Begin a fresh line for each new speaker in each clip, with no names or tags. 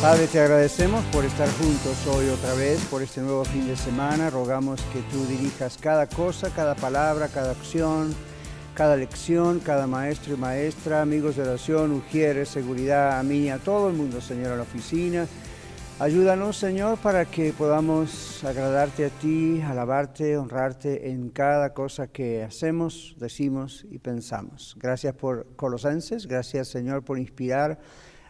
Padre, te agradecemos por estar juntos hoy otra vez, por este nuevo fin de semana. Rogamos que tú dirijas cada cosa, cada palabra, cada acción, cada lección, cada maestro y maestra, amigos de oración, ujieres, seguridad, a mí, a todo el mundo, Señor, a la oficina. Ayúdanos, Señor, para que podamos agradarte a ti, alabarte, honrarte en cada cosa que hacemos, decimos y pensamos. Gracias por Colosenses, gracias, Señor, por inspirar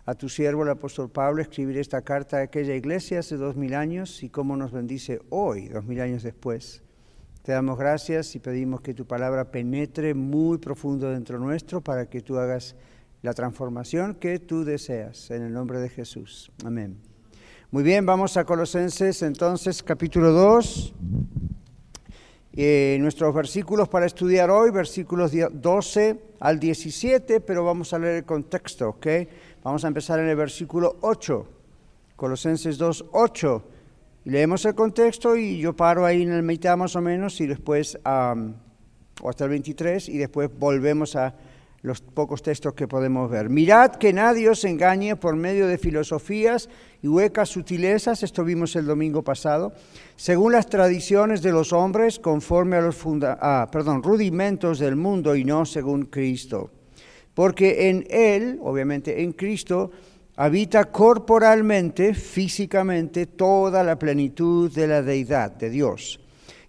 a tu siervo el apóstol Pablo escribir esta carta a aquella iglesia hace dos mil años y cómo nos bendice hoy, dos mil años después. Te damos gracias y pedimos que tu palabra penetre muy profundo dentro nuestro para que tú hagas la transformación que tú deseas. En el nombre de Jesús. Amén. Muy bien, vamos a Colosenses entonces capítulo 2. Eh, nuestros versículos para estudiar hoy, versículos 12 al 17, pero vamos a leer el contexto, ¿ok? Vamos a empezar en el versículo 8, Colosenses 2, 8. leemos el contexto y yo paro ahí en el mitad más o menos y después, o hasta el 23, y después volvemos a los pocos textos que podemos ver. Mirad que nadie os engañe por medio de filosofías y huecas sutilezas, esto vimos el domingo pasado, según las tradiciones de los hombres, conforme a los ah, perdón, rudimentos del mundo y no según Cristo porque en Él, obviamente en Cristo, habita corporalmente, físicamente, toda la plenitud de la deidad de Dios.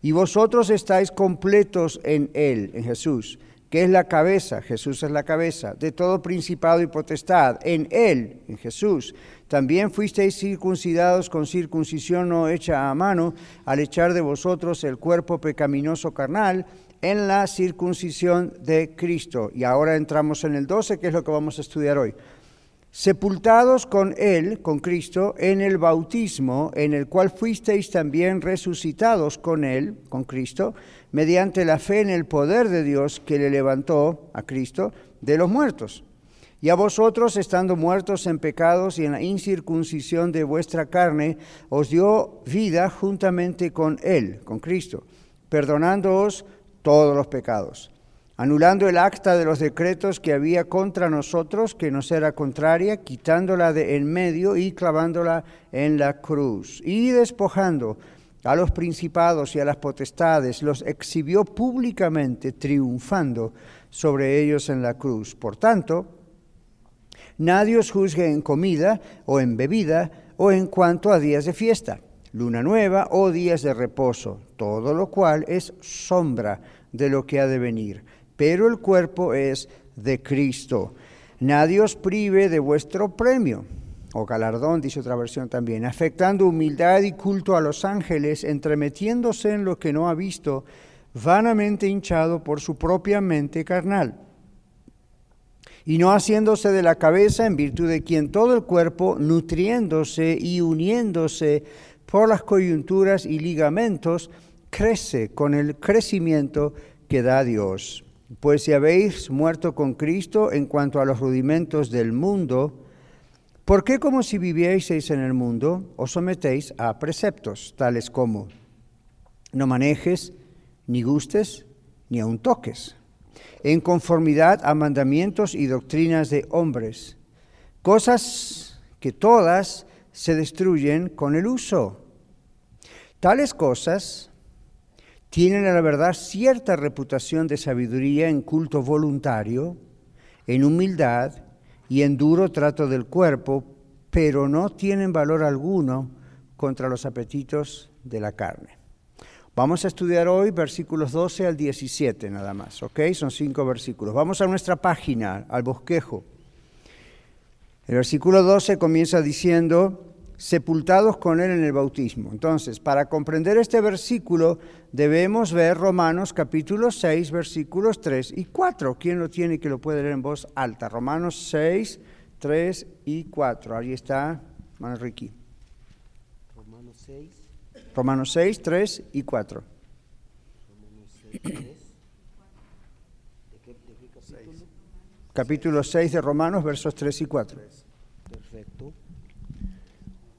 Y vosotros estáis completos en Él, en Jesús, que es la cabeza, Jesús es la cabeza, de todo principado y potestad, en Él, en Jesús. También fuisteis circuncidados con circuncisión no hecha a mano, al echar de vosotros el cuerpo pecaminoso carnal, en la circuncisión de Cristo. Y ahora entramos en el 12, que es lo que vamos a estudiar hoy. Sepultados con Él, con Cristo, en el bautismo, en el cual fuisteis también resucitados con Él, con Cristo, mediante la fe en el poder de Dios que le levantó a Cristo de los muertos. Y a vosotros, estando muertos en pecados y en la incircuncisión de vuestra carne, os dio vida juntamente con Él, con Cristo, perdonándoos todos los pecados, anulando el acta de los decretos que había contra nosotros, que nos era contraria, quitándola de en medio y clavándola en la cruz, y despojando a los principados y a las potestades, los exhibió públicamente, triunfando sobre ellos en la cruz. Por tanto, nadie os juzgue en comida o en bebida o en cuanto a días de fiesta luna nueva o días de reposo, todo lo cual es sombra de lo que ha de venir, pero el cuerpo es de Cristo. Nadie os prive de vuestro premio, o galardón, dice otra versión también, afectando humildad y culto a los ángeles, entremetiéndose en lo que no ha visto, vanamente hinchado por su propia mente carnal. Y no haciéndose de la cabeza en virtud de quien todo el cuerpo, nutriéndose y uniéndose por las coyunturas y ligamentos, crece con el crecimiento que da Dios. Pues si habéis muerto con Cristo en cuanto a los rudimentos del mundo, ¿por qué como si vivieseis en el mundo os sometéis a preceptos tales como no manejes, ni gustes, ni aun toques, en conformidad a mandamientos y doctrinas de hombres, cosas que todas se destruyen con el uso. Tales cosas tienen a la verdad cierta reputación de sabiduría en culto voluntario, en humildad y en duro trato del cuerpo, pero no tienen valor alguno contra los apetitos de la carne. Vamos a estudiar hoy versículos 12 al 17 nada más, ¿ok? Son cinco versículos. Vamos a nuestra página, al bosquejo. El versículo 12 comienza diciendo, sepultados con Él en el bautismo. Entonces, para comprender este versículo, debemos ver Romanos capítulo 6, versículos 3 y 4. ¿Quién lo tiene que lo puede leer en voz alta? Romanos 6, 3 y 4. Ahí está, hermano Ricky. Romanos 6. Romanos 6, 3 y 4. Capítulo 6 de Romanos, versos 3 y 4.
Perfecto.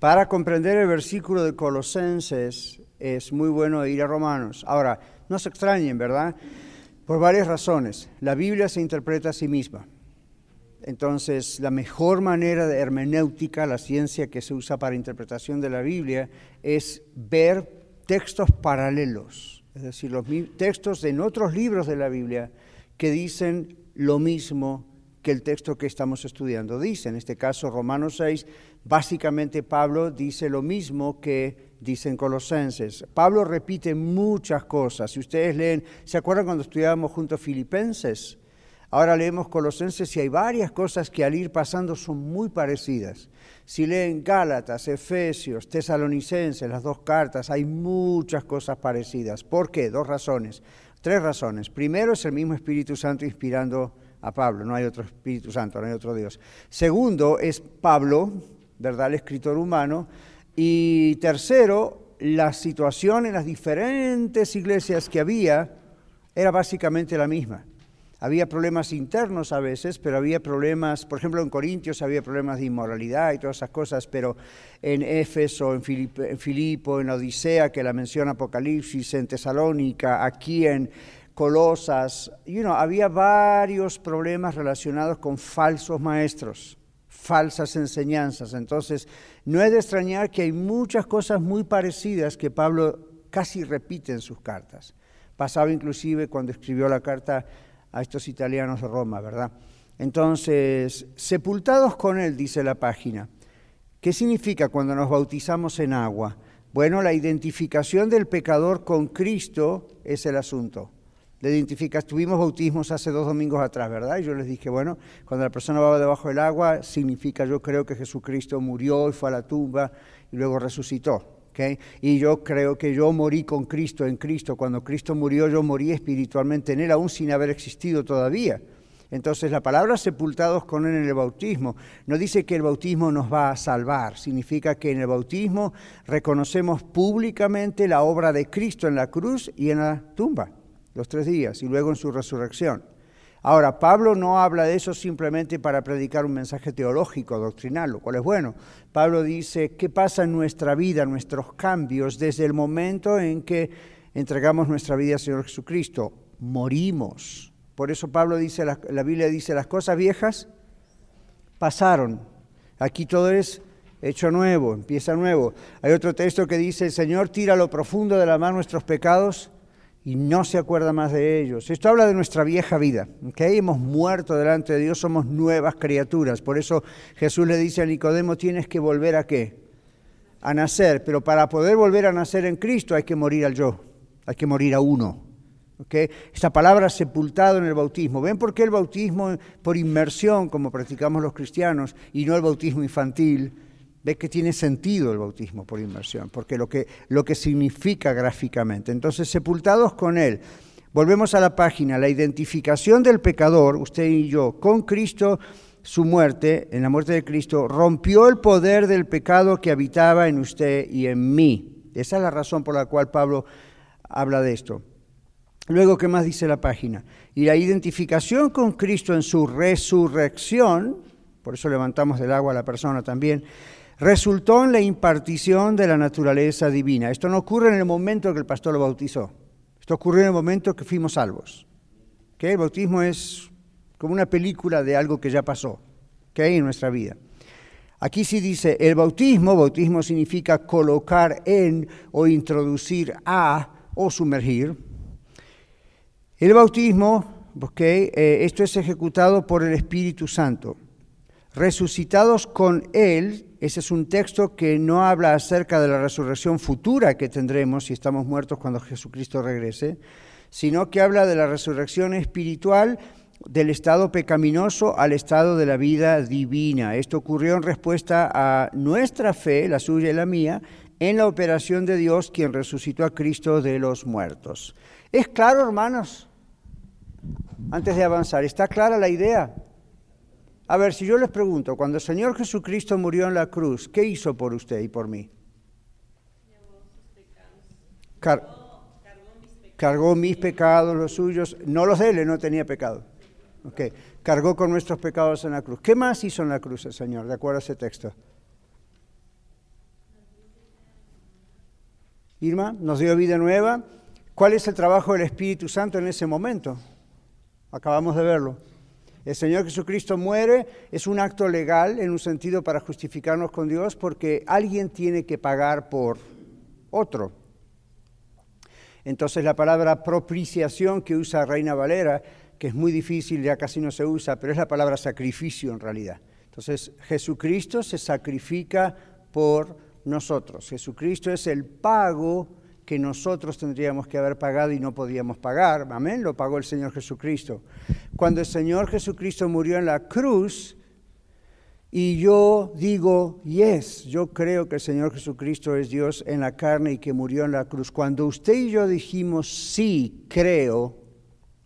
para comprender el versículo de Colosenses es muy bueno ir a Romanos. Ahora, no se extrañen, ¿verdad? Por varias razones. La Biblia se interpreta a sí misma. Entonces, la mejor manera de hermenéutica, la ciencia que se usa para interpretación de la Biblia, es ver textos paralelos, es decir, los textos en otros libros de la Biblia que dicen lo mismo que el texto que estamos estudiando dice. En este caso, Romanos 6, básicamente Pablo dice lo mismo que dicen Colosenses. Pablo repite muchas cosas. Si ustedes leen, ¿se acuerdan cuando estudiábamos juntos Filipenses? Ahora leemos Colosenses y hay varias cosas que al ir pasando son muy parecidas. Si leen Gálatas, Efesios, Tesalonicenses, las dos cartas, hay muchas cosas parecidas. ¿Por qué? Dos razones. Tres razones. Primero es el mismo Espíritu Santo inspirando a Pablo, no hay otro Espíritu Santo, no hay otro Dios. Segundo es Pablo, ¿verdad? El escritor humano. Y tercero, la situación en las diferentes iglesias que había era básicamente la misma. Había problemas internos a veces, pero había problemas, por ejemplo, en Corintios había problemas de inmoralidad y todas esas cosas, pero en Éfeso, en, Filipo, en Odisea, que la menciona Apocalipsis, en Tesalónica, aquí en Colosas, you know, había varios problemas relacionados con falsos maestros, falsas enseñanzas. Entonces, no es de extrañar que hay muchas cosas muy parecidas que Pablo casi repite en sus cartas. Pasaba inclusive cuando escribió la carta a estos italianos de Roma, ¿verdad? Entonces, sepultados con Él, dice la página. ¿Qué significa cuando nos bautizamos en agua? Bueno, la identificación del pecador con Cristo es el asunto. Le identificas, tuvimos bautismos hace dos domingos atrás, ¿verdad? Y yo les dije, bueno, cuando la persona va debajo del agua, significa yo creo que Jesucristo murió y fue a la tumba y luego resucitó. Y yo creo que yo morí con Cristo en Cristo. Cuando Cristo murió, yo morí espiritualmente en Él, aún sin haber existido todavía. Entonces la palabra sepultados con Él en el bautismo no dice que el bautismo nos va a salvar, significa que en el bautismo reconocemos públicamente la obra de Cristo en la cruz y en la tumba, los tres días, y luego en su resurrección. Ahora, Pablo no habla de eso simplemente para predicar un mensaje teológico, doctrinal, lo cual es bueno. Pablo dice, ¿qué pasa en nuestra vida, nuestros cambios, desde el momento en que entregamos nuestra vida al Señor Jesucristo? Morimos. Por eso Pablo dice, la, Biblia dice, las cosas viejas pasaron. Aquí todo es hecho nuevo, empieza nuevo. Hay otro texto que dice, el Señor tira lo profundo de la mar nuestros pecados y no se acuerda más de ellos. Esto habla de nuestra vieja vida, que hemos muerto delante de Dios, somos nuevas criaturas. Por eso Jesús le dice a Nicodemo, tienes que volver a qué? A nacer, pero para poder volver a nacer en Cristo hay que morir al yo, hay que morir a uno. ¿okay? Esta palabra sepultado en el bautismo. ¿Ven por qué el bautismo por inmersión, como practicamos los cristianos, y no el bautismo infantil? Ve que tiene sentido el bautismo por inmersión, porque lo que, lo que significa gráficamente. Entonces, sepultados con Él. Volvemos a la página, la identificación del pecador, usted y yo, con Cristo, su muerte, en la muerte de Cristo, rompió el poder del pecado que habitaba en usted y en mí. Esa es la razón por la cual Pablo habla de esto. Luego, ¿qué más dice la página? Y la identificación con Cristo en su resurrección, por eso levantamos del agua a la persona también, resultó en la impartición de la naturaleza divina. Esto no ocurre en el momento que el pastor lo bautizó. Esto ocurrió en el momento que fuimos salvos. ¿Okay? El bautismo es como una película de algo que ya pasó hay en nuestra vida. Aquí sí dice, el bautismo, bautismo significa colocar en o introducir a o sumergir. El bautismo, okay, eh, esto es ejecutado por el Espíritu Santo. Resucitados con Él, ese es un texto que no habla acerca de la resurrección futura que tendremos si estamos muertos cuando Jesucristo regrese, sino que habla de la resurrección espiritual del estado pecaminoso al estado de la vida divina. Esto ocurrió en respuesta a nuestra fe, la suya y la mía, en la operación de Dios quien resucitó a Cristo de los muertos. ¿Es claro, hermanos? Antes de avanzar, ¿está clara la idea? A ver, si yo les pregunto, cuando el Señor Jesucristo murió en la cruz, ¿qué hizo por usted y por mí? cargó mis pecados, los suyos, no los de él, no tenía pecado. Okay. Cargó con nuestros pecados en la cruz. ¿Qué más hizo en la cruz el Señor, de acuerdo a ese texto? Irma, nos dio vida nueva. ¿Cuál es el trabajo del Espíritu Santo en ese momento? Acabamos de verlo. El Señor Jesucristo muere, es un acto legal en un sentido para justificarnos con Dios porque alguien tiene que pagar por otro. Entonces la palabra propiciación que usa Reina Valera, que es muy difícil, ya casi no se usa, pero es la palabra sacrificio en realidad. Entonces Jesucristo se sacrifica por nosotros. Jesucristo es el pago que nosotros tendríamos que haber pagado y no podíamos pagar. Amén, lo pagó el Señor Jesucristo. Cuando el Señor Jesucristo murió en la cruz, y yo digo, yes, yo creo que el Señor Jesucristo es Dios en la carne y que murió en la cruz. Cuando usted y yo dijimos, sí, creo,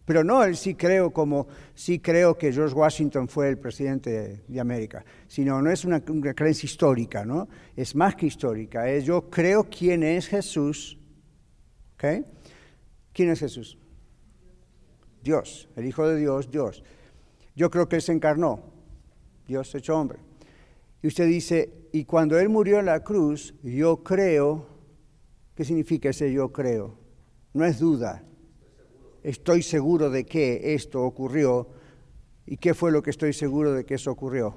pero no el sí creo como sí creo que George Washington fue el presidente de América, sino no es una, una creencia histórica, ¿no? Es más que histórica, es yo creo quién es Jesús ¿Quién es Jesús? Dios, el Hijo de Dios, Dios. Yo creo que Él se encarnó, Dios hecho hombre. Y usted dice, y cuando Él murió en la cruz, yo creo, ¿qué significa ese yo creo? No es duda. Estoy seguro de que esto ocurrió. ¿Y qué fue lo que estoy seguro de que eso ocurrió?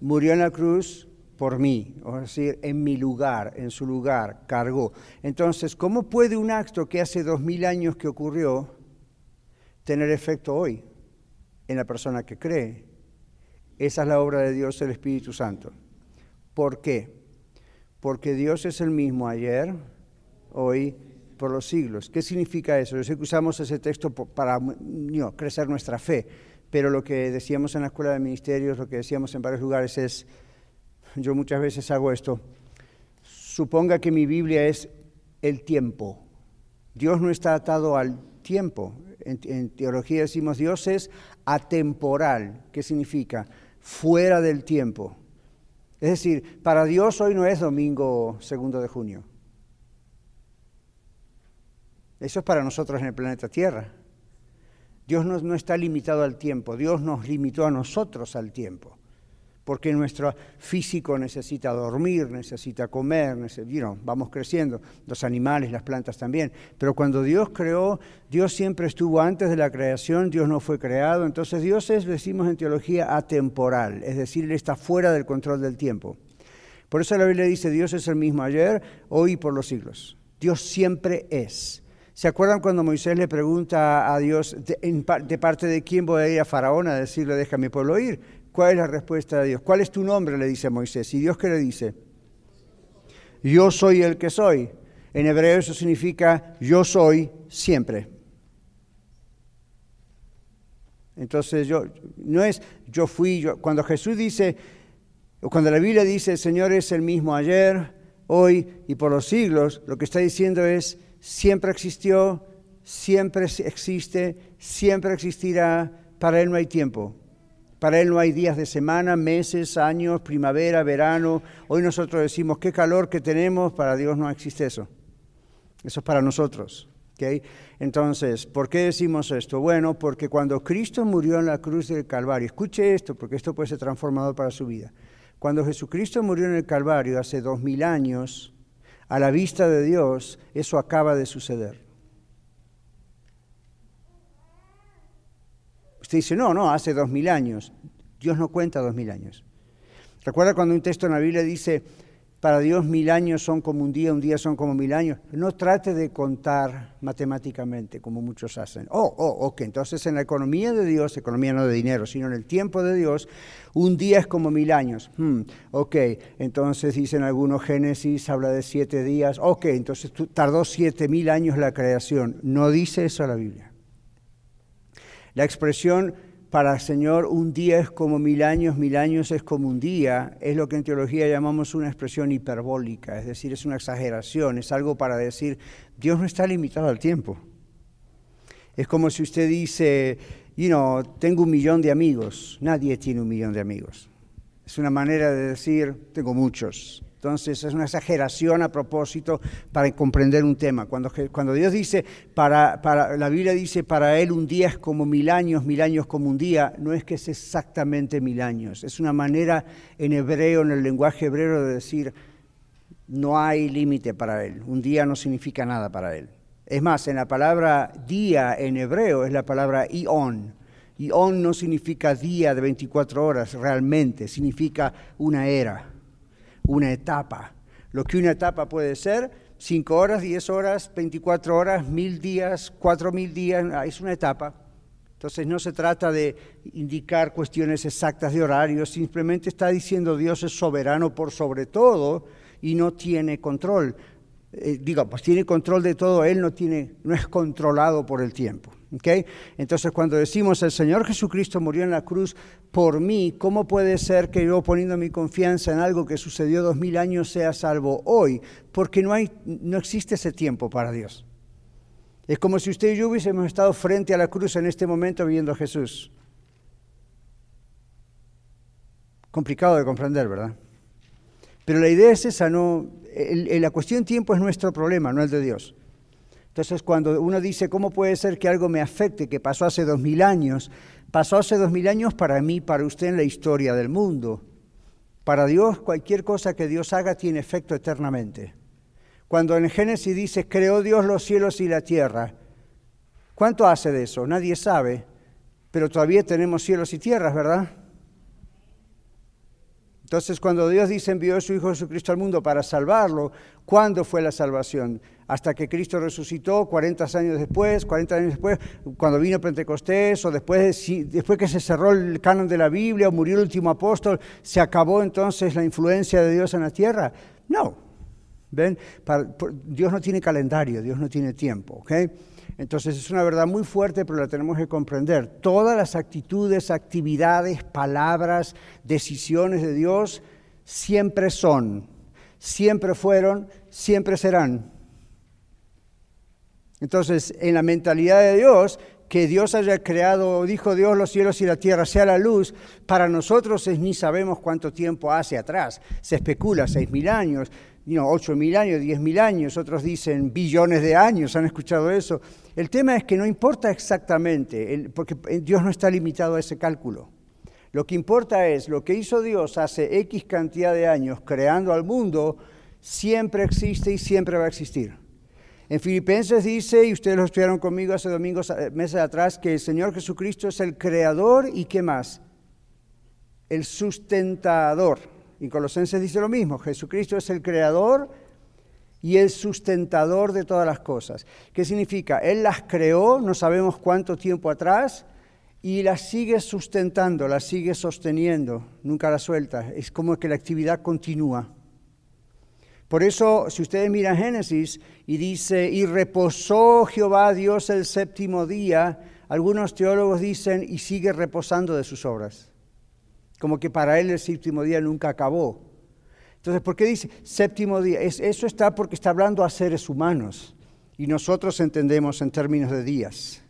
Murió en la cruz, por mí, o decir, en mi lugar, en su lugar, cargó. Entonces, ¿cómo puede un acto que hace dos mil años que ocurrió tener efecto hoy en la persona que cree? Esa es la obra de Dios, el Espíritu Santo. ¿Por qué? Porque Dios es el mismo ayer, hoy, por los siglos. ¿Qué significa eso? Yo sé que usamos ese texto para crecer nuestra fe, pero lo que decíamos en la escuela de ministerios, lo que decíamos en varios lugares es yo muchas veces hago esto. Suponga que mi Biblia es el tiempo. Dios no está atado al tiempo. En, teología decimos Dios es atemporal. ¿Qué significa? Fuera del tiempo. Es decir, para Dios hoy no es domingo segundo de junio. Eso es para nosotros en el planeta Tierra. Dios no está limitado al tiempo, Dios nos limitó a nosotros al tiempo porque nuestro físico necesita dormir, necesita comer, vamos creciendo, los animales, las plantas también. Pero cuando Dios creó, Dios siempre estuvo antes de la creación, Dios no fue creado, entonces Dios es, decimos en teología, atemporal, es decir, Él está fuera del control del tiempo. Por eso la Biblia dice, Dios es el mismo ayer, hoy y por los siglos. Dios siempre es. ¿Se acuerdan cuando Moisés le pregunta a Dios, de, de parte de quién voy a ir a Faraón a decirle, deja a mi pueblo ir? ¿Cuál es la respuesta de Dios? ¿Cuál es tu nombre? le dice Moisés. ¿Y Dios qué le dice? Yo soy el que soy. En hebreo eso significa yo soy siempre. Entonces yo no es yo fui, yo, cuando Jesús dice, o cuando la Biblia dice el Señor es el mismo ayer, hoy y por los siglos, lo que está diciendo es siempre existió, siempre existe, siempre existirá, para Él no hay tiempo. Para Él no hay días de semana, meses, años, primavera, verano. Hoy nosotros decimos, qué calor que tenemos, para Dios no existe eso. Eso es para nosotros. Entonces, ¿por qué decimos esto? Bueno, porque cuando Cristo murió en la cruz del Calvario, escuche esto, porque esto puede ser transformador para su vida. Cuando Jesucristo murió en el Calvario hace dos mil años, a la vista de Dios, eso acaba de suceder. Dice, no, no, hace dos mil años. Dios no cuenta dos mil años. ¿Recuerda cuando un texto en la Biblia dice, para Dios mil años son como un día, un día son como mil años? No trate de contar matemáticamente como muchos hacen. Oh, oh, ok, entonces en la economía de Dios, economía no de dinero, sino en el tiempo de Dios, un día es como mil años. Hmm, ok, entonces dicen algunos Génesis, habla de siete días. Ok, entonces tardó siete mil años la creación. No dice eso la Biblia. La expresión para el Señor un día es como mil años, mil años es como un día, es lo que en teología llamamos una expresión hiperbólica, es decir, es una exageración, es algo para decir, Dios no está limitado al tiempo. Es como si usted dice, you know, tengo un millón de amigos, nadie tiene un millón de amigos. Es una manera de decir, tengo muchos. Entonces es una exageración a propósito para comprender un tema. Cuando, cuando Dios dice, para, la Biblia dice, para Él un día es como mil años, mil años como un día, no es que es exactamente mil años. Es una manera en hebreo, en el lenguaje hebreo de decir, no hay límite para Él. Un día no significa nada para Él. Es más, en la palabra día en hebreo es la palabra ion. Ion no significa día de 24 horas realmente, significa una era una etapa. Lo que una etapa puede ser, 5 horas, 10 horas, 24 horas, mil días, cuatro mil días, ah, es una etapa. Entonces no se trata de indicar cuestiones exactas de horario, simplemente está diciendo Dios es soberano por sobre todo y no tiene control. Eh, digo, pues tiene control de todo, Él no, tiene, no es controlado por el tiempo. Entonces, cuando decimos el Señor Jesucristo murió en la cruz por mí, ¿cómo puede ser que yo poniendo mi confianza en algo que sucedió dos mil años sea salvo hoy? Porque no, hay, no existe ese tiempo para Dios. Es como si usted y yo hubiésemos estado frente a la cruz en este momento viendo a Jesús. Complicado de comprender, ¿verdad? Pero la idea es esa, no, la cuestión tiempo es nuestro problema, no el de Dios. Entonces, cuando uno dice, ¿cómo puede ser que algo me afecte que pasó hace dos mil años? Pasó hace dos mil años para mí, para usted en la historia del mundo. Para Dios, cualquier cosa que Dios haga tiene efecto eternamente. Cuando en Génesis dice, creó Dios los cielos y la tierra, ¿cuánto hace de eso? Nadie sabe, pero todavía tenemos cielos y tierras, ¿verdad? Entonces, cuando Dios dice envió a su Hijo Jesucristo al mundo para salvarlo, ¿cuándo fue la salvación? Hasta que Cristo resucitó, 40 años después, 40 años después, cuando vino Pentecostés, o después, después que se cerró el canon de la Biblia, o murió el último apóstol, ¿se acabó entonces la influencia de Dios en la tierra? No. ¿Ven? Dios no tiene calendario, Dios no tiene tiempo. ¿ok?, entonces es una verdad muy fuerte, pero la tenemos que comprender. Todas las actitudes, actividades, palabras, decisiones de Dios siempre son, siempre fueron, siempre serán. Entonces, en la mentalidad de Dios, que Dios haya creado, dijo Dios, los cielos y la tierra, sea la luz, para nosotros es ni sabemos cuánto tiempo hace atrás. Se especula, seis mil años, ocho mil años, diez mil años, otros dicen billones de años, ¿han escuchado eso? El tema es que no importa exactamente, porque Dios no está limitado a ese cálculo. Lo que importa es lo que hizo Dios hace X cantidad de años creando al mundo, siempre existe y siempre va a existir. En Filipenses dice, y ustedes lo estudiaron conmigo hace domingos, eh, meses atrás, que el Señor Jesucristo es el creador y qué más? El sustentador. Y Colosenses dice lo mismo, Jesucristo es el creador y el sustentador de todas las cosas. ¿Qué significa? Él las creó, no sabemos cuánto tiempo atrás, y las sigue sustentando, las sigue sosteniendo, nunca las suelta. Es como que la actividad continúa. Por eso, si ustedes miran Génesis y dice, y reposó Jehová Dios el séptimo día, algunos teólogos dicen, y sigue reposando de sus obras. Como que para él el séptimo día nunca acabó. Entonces, ¿por qué dice séptimo día? eso está porque está hablando a seres humanos y nosotros entendemos en términos de días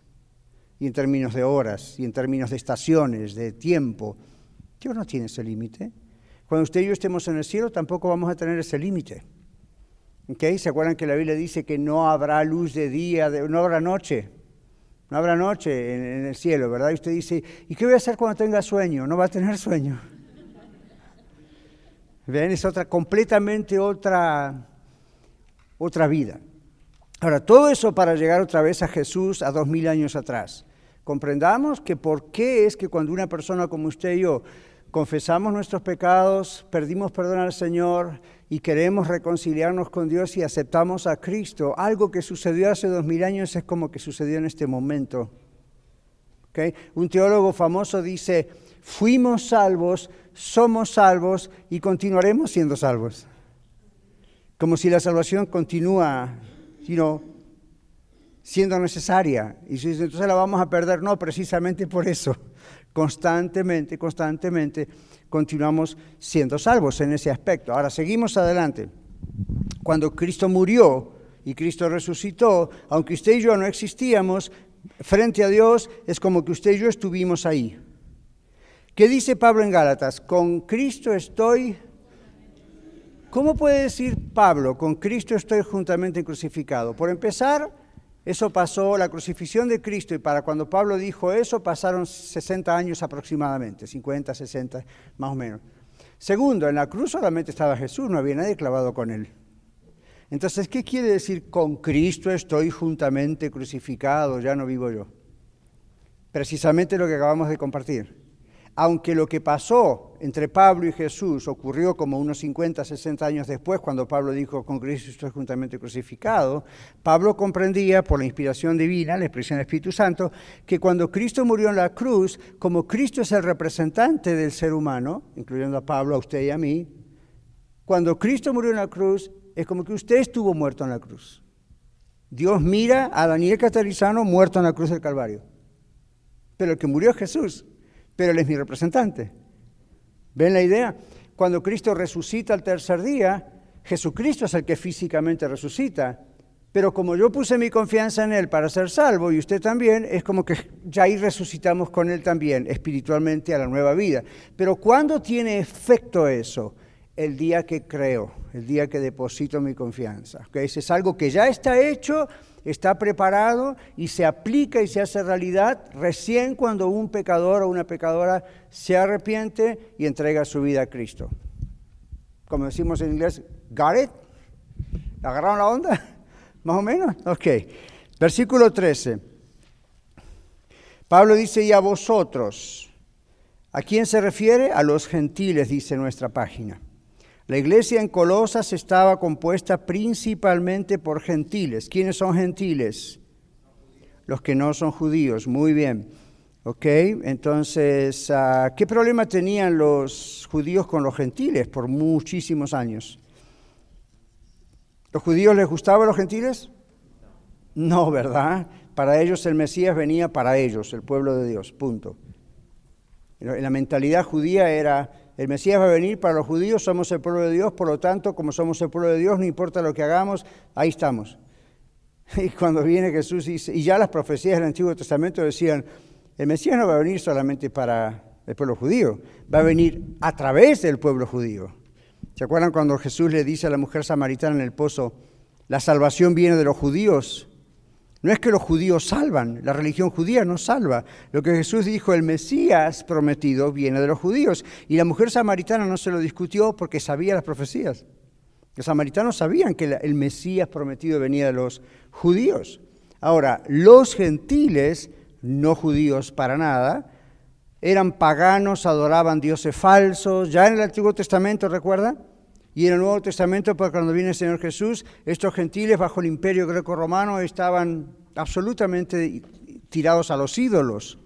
y en términos de horas y en términos de estaciones, de tiempo. Dios no tiene ese límite. Cuando usted y yo estemos en el cielo tampoco vamos a tener ese límite. ¿Okay? ¿Se acuerdan que la Biblia dice que no habrá luz de día, no habrá noche? No habrá noche en, en el cielo, ¿verdad? Y usted dice, ¿y qué voy a hacer cuando tenga sueño? No va a tener sueño. ¿Ven? Es otra, completamente otra, otra vida. Ahora, todo eso para llegar otra vez a Jesús a dos mil años atrás. Comprendamos que por qué es que cuando una persona como usted y yo confesamos nuestros pecados, perdimos perdón al Señor y queremos reconciliarnos con Dios y aceptamos a Cristo, algo que sucedió hace dos mil años es como que sucedió en este momento. ¿Okay? Un teólogo famoso dice, fuimos salvos, somos salvos y continuaremos siendo salvos. Como si la salvación continúa, sino siendo necesaria. Y si entonces la vamos a perder, no, precisamente por eso. Constantemente, constantemente continuamos siendo salvos en ese aspecto. Ahora, seguimos adelante. Cuando Cristo murió y Cristo resucitó, aunque usted y yo no existíamos, frente a Dios es como que usted y yo estuvimos ahí. ¿Qué dice Pablo en Gálatas? Con Cristo estoy... ¿Cómo puede decir Pablo, con Cristo estoy juntamente crucificado? Por empezar, eso pasó, la crucifixión de Cristo, y para cuando Pablo dijo eso pasaron 60 años aproximadamente, 50, 60 más o menos. Segundo, en la cruz solamente estaba Jesús, no había nadie clavado con él. Entonces, ¿qué quiere decir con Cristo estoy juntamente crucificado, ya no vivo yo? Precisamente lo que acabamos de compartir aunque lo que pasó entre Pablo y Jesús ocurrió como unos 50, 60 años después, cuando Pablo dijo, con Cristo estoy juntamente crucificado, Pablo comprendía por la inspiración divina, la expresión del Espíritu Santo, que cuando Cristo murió en la cruz, como Cristo es el representante del ser humano, incluyendo a Pablo, a usted y a mí, cuando Cristo murió en la cruz, es como que usted estuvo muerto en la cruz. Dios mira a Daniel Catarizano muerto en la cruz del Calvario. Pero el que murió es Jesús pero Él es mi representante. ¿Ven la idea? Cuando Cristo resucita al tercer día, Jesucristo es el que físicamente resucita. Pero como yo puse mi confianza en Él para ser salvo y usted también, es como que ya ahí resucitamos con Él también espiritualmente a la nueva vida. Pero ¿cuándo tiene efecto eso? El día que creo, el día que deposito mi confianza. Ese es algo que ya está hecho está preparado y se aplica y se hace realidad recién cuando un pecador o una pecadora se arrepiente y entrega su vida a Cristo. Como decimos en inglés, got it? ¿Agarraron la onda? ¿Más o menos? Ok. Versículo 13. Pablo dice, y a vosotros. ¿A quién se refiere? A los gentiles, dice nuestra página. La iglesia en Colosas estaba compuesta principalmente por gentiles. ¿Quiénes son gentiles? Los que no son judíos. Muy bien. ¿Ok? Entonces, ah, ¿qué problema tenían los judíos con los gentiles por muchísimos años? ¿Los judíos les gustaban los gentiles? No, ¿verdad? Para ellos el Mesías venía para ellos, el pueblo de Dios, punto. La mentalidad judía era el Mesías va a venir para los judíos, somos el pueblo de Dios, por lo tanto, como somos el pueblo de Dios, no importa lo que hagamos, ahí estamos. Y cuando viene Jesús y ya las profecías del Antiguo Testamento decían, el Mesías no va a venir solamente para el pueblo judío, va a venir a través del pueblo judío. ¿Se acuerdan cuando Jesús le dice a la mujer samaritana en el pozo, la salvación viene de los judíos? No es que los judíos salvan, la religión judía no salva. Lo que Jesús dijo, el Mesías prometido viene de los judíos. Y la mujer samaritana no se lo discutió porque sabía las profecías. Los samaritanos sabían que el Mesías prometido venía de los judíos. Ahora, los gentiles, no judíos para nada, eran paganos, adoraban dioses falsos. Ya en el Antiguo Testamento, ¿recuerdan? Y en el Nuevo Testamento, pues, cuando viene el Señor Jesús, estos gentiles bajo el imperio greco-romano estaban absolutamente tirados a los ídolos.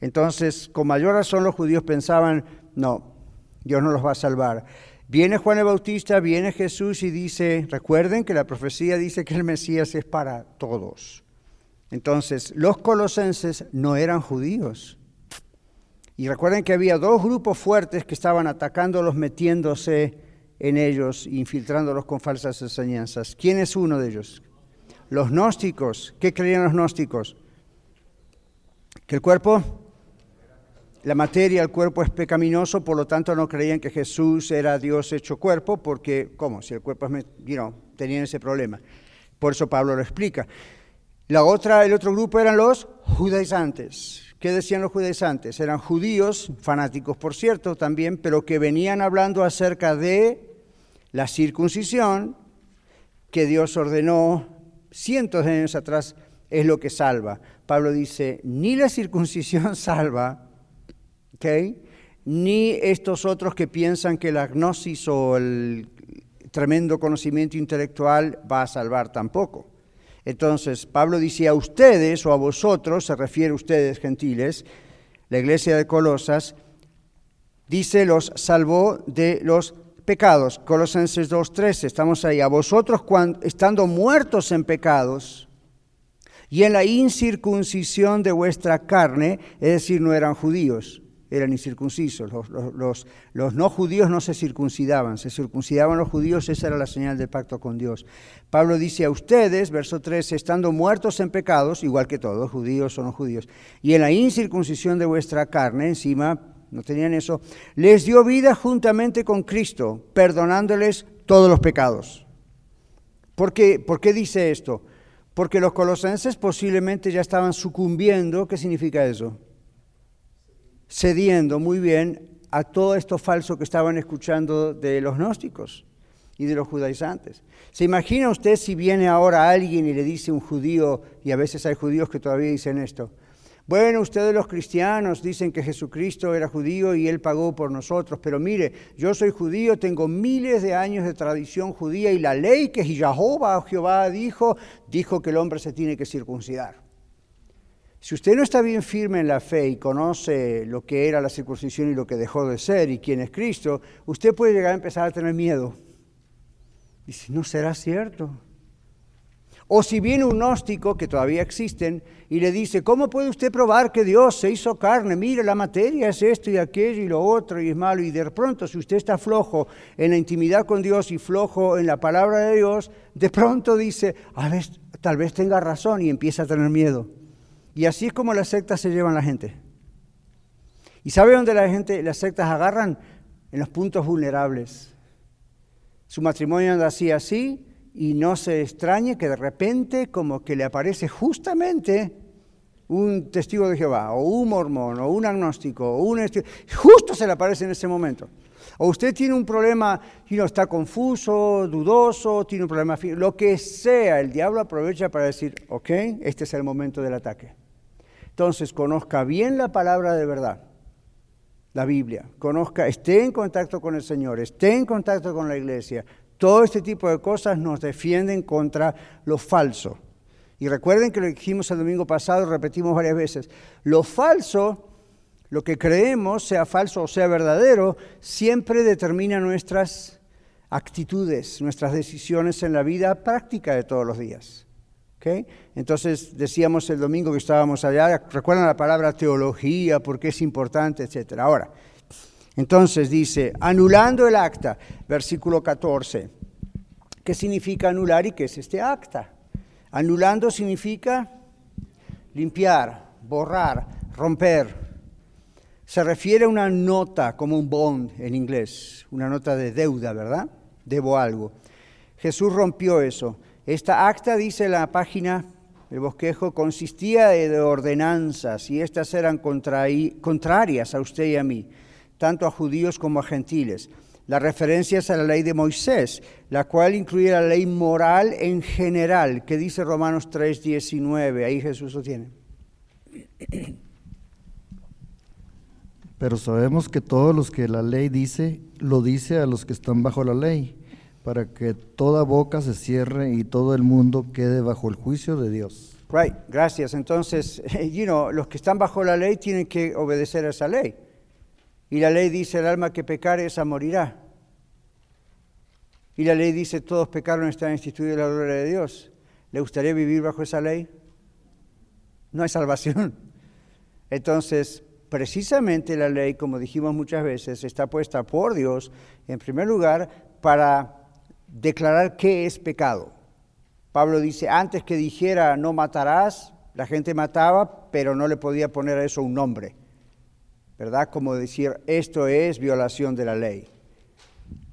Entonces, con mayor razón los judíos pensaban, no, Dios no los va a salvar. Viene Juan el Bautista, viene Jesús y dice, recuerden que la profecía dice que el Mesías es para todos. Entonces, los colosenses no eran judíos. Y recuerden que había dos grupos fuertes que estaban atacándolos, metiéndose en ellos, infiltrándolos con falsas enseñanzas. ¿Quién es uno de ellos? Los gnósticos. ¿Qué creían los gnósticos? Que el cuerpo, la materia, el cuerpo es pecaminoso, por lo tanto no creían que Jesús era Dios hecho cuerpo, porque, ¿cómo? Si el cuerpo es, you tenían ese problema. Por eso Pablo lo explica. La otra, el otro grupo eran los judaizantes. ¿Qué decían los judaizantes? Eran judíos, fanáticos por cierto también, pero que venían hablando acerca de la circuncisión que Dios ordenó cientos de años atrás es lo que salva. Pablo dice, ni la circuncisión salva, ni estos otros que piensan que la gnosis o el tremendo conocimiento intelectual va a salvar tampoco. Entonces, Pablo dice a ustedes o a vosotros, se refiere a ustedes gentiles, la iglesia de Colosas, dice los salvó de los pecados. Colosenses 2.13, estamos ahí. A vosotros, cuando, estando muertos en pecados Y en la incircuncisión de vuestra carne, es decir, no eran judíos, eran incircuncisos. Los, no judíos no se circuncidaban, se circuncidaban los judíos, esa era la señal del pacto con Dios. Pablo dice a ustedes, verso 13, estando muertos en pecados, igual que todos, judíos o no judíos, y en la incircuncisión de vuestra carne, encima, no tenían eso, les dio vida juntamente con Cristo, perdonándoles todos los pecados. ¿Por qué, ¿Por qué dice esto? Porque los colosenses posiblemente ya estaban sucumbiendo. ¿Qué significa eso? Cediendo muy bien a todo esto falso que estaban escuchando de los gnósticos y de los judaizantes. ¿Se imagina usted si viene ahora alguien y le dice un judío, y a veces hay judíos que todavía dicen esto, bueno, ustedes los cristianos dicen que Jesucristo era judío y él pagó por nosotros, pero mire, yo soy judío, tengo miles de años de tradición judía y la ley que Jehová, Jehová dijo, dijo que el hombre se tiene que circuncidar. Si usted no está bien firme en la fe y conoce lo que era la circuncisión y lo que dejó de ser y quién es Cristo, usted puede llegar a empezar a tener miedo. Dice, ¿no será cierto? O si viene un gnóstico, que todavía existen, y le dice, ¿cómo puede usted probar que Dios se hizo carne? Mire, la materia es esto y aquello y lo otro y es malo. Y de pronto, si usted está flojo en la intimidad con Dios y flojo en la palabra de Dios, de pronto dice, tal vez tenga razón y empieza a tener miedo. Y así es como las sectas se llevan la gente. ¿Y sabe dónde la gente, las sectas agarran? En los puntos vulnerables. Su matrimonio anda así, así, y no se extrañe que de repente como que le aparece justamente un testigo de Jehová, o un mormón, o un agnóstico, o un... Justo se le aparece en ese momento. O usted tiene un problema, y no está confuso, dudoso, tiene un problema, lo que sea, el diablo aprovecha para decir, ok, este es el momento del ataque. Entonces, conozca bien la palabra de verdad, la Biblia, conozca, esté en contacto con el Señor, esté en contacto con la iglesia. Todo este tipo de cosas nos defienden contra lo falso. Y recuerden que lo dijimos el domingo pasado, repetimos varias veces, lo falso, lo que creemos, sea falso o sea verdadero, siempre determina nuestras actitudes, nuestras decisiones en la vida práctica de todos los días. Entonces decíamos el domingo que estábamos allá, recuerdan la palabra teología, porque es importante, etc. Ahora, entonces dice, anulando el acta, versículo 14. ¿Qué significa anular y qué es este acta? Anulando significa limpiar, borrar, romper. Se refiere a una nota, como un bond en inglés, una nota de deuda, ¿verdad? Debo algo. Jesús rompió eso. Esta acta, dice la página del bosquejo, consistía de ordenanzas y estas eran contrarias a usted y a mí, tanto a judíos como a gentiles. La referencia es a la ley de Moisés, la cual incluye la ley moral en general, que dice Romanos 3:19. Ahí Jesús lo tiene.
Pero sabemos que todos los que la ley dice, lo dice a los que están bajo la ley para que toda boca se cierre y todo el mundo quede bajo el juicio de Dios.
Right, gracias. Entonces, you know, los que están bajo la ley tienen que obedecer a esa ley. Y la ley dice, el alma que pecare, esa morirá. Y la ley dice, todos pecaron, están instituidos la gloria de Dios. ¿Le gustaría vivir bajo esa ley? No hay salvación. Entonces, precisamente la ley, como dijimos muchas veces, está puesta por Dios, en primer lugar, para declarar qué es pecado. Pablo dice, antes que dijera no matarás, la gente mataba, pero no le podía poner a eso un nombre. ¿Verdad? Como decir, esto es violación de la ley.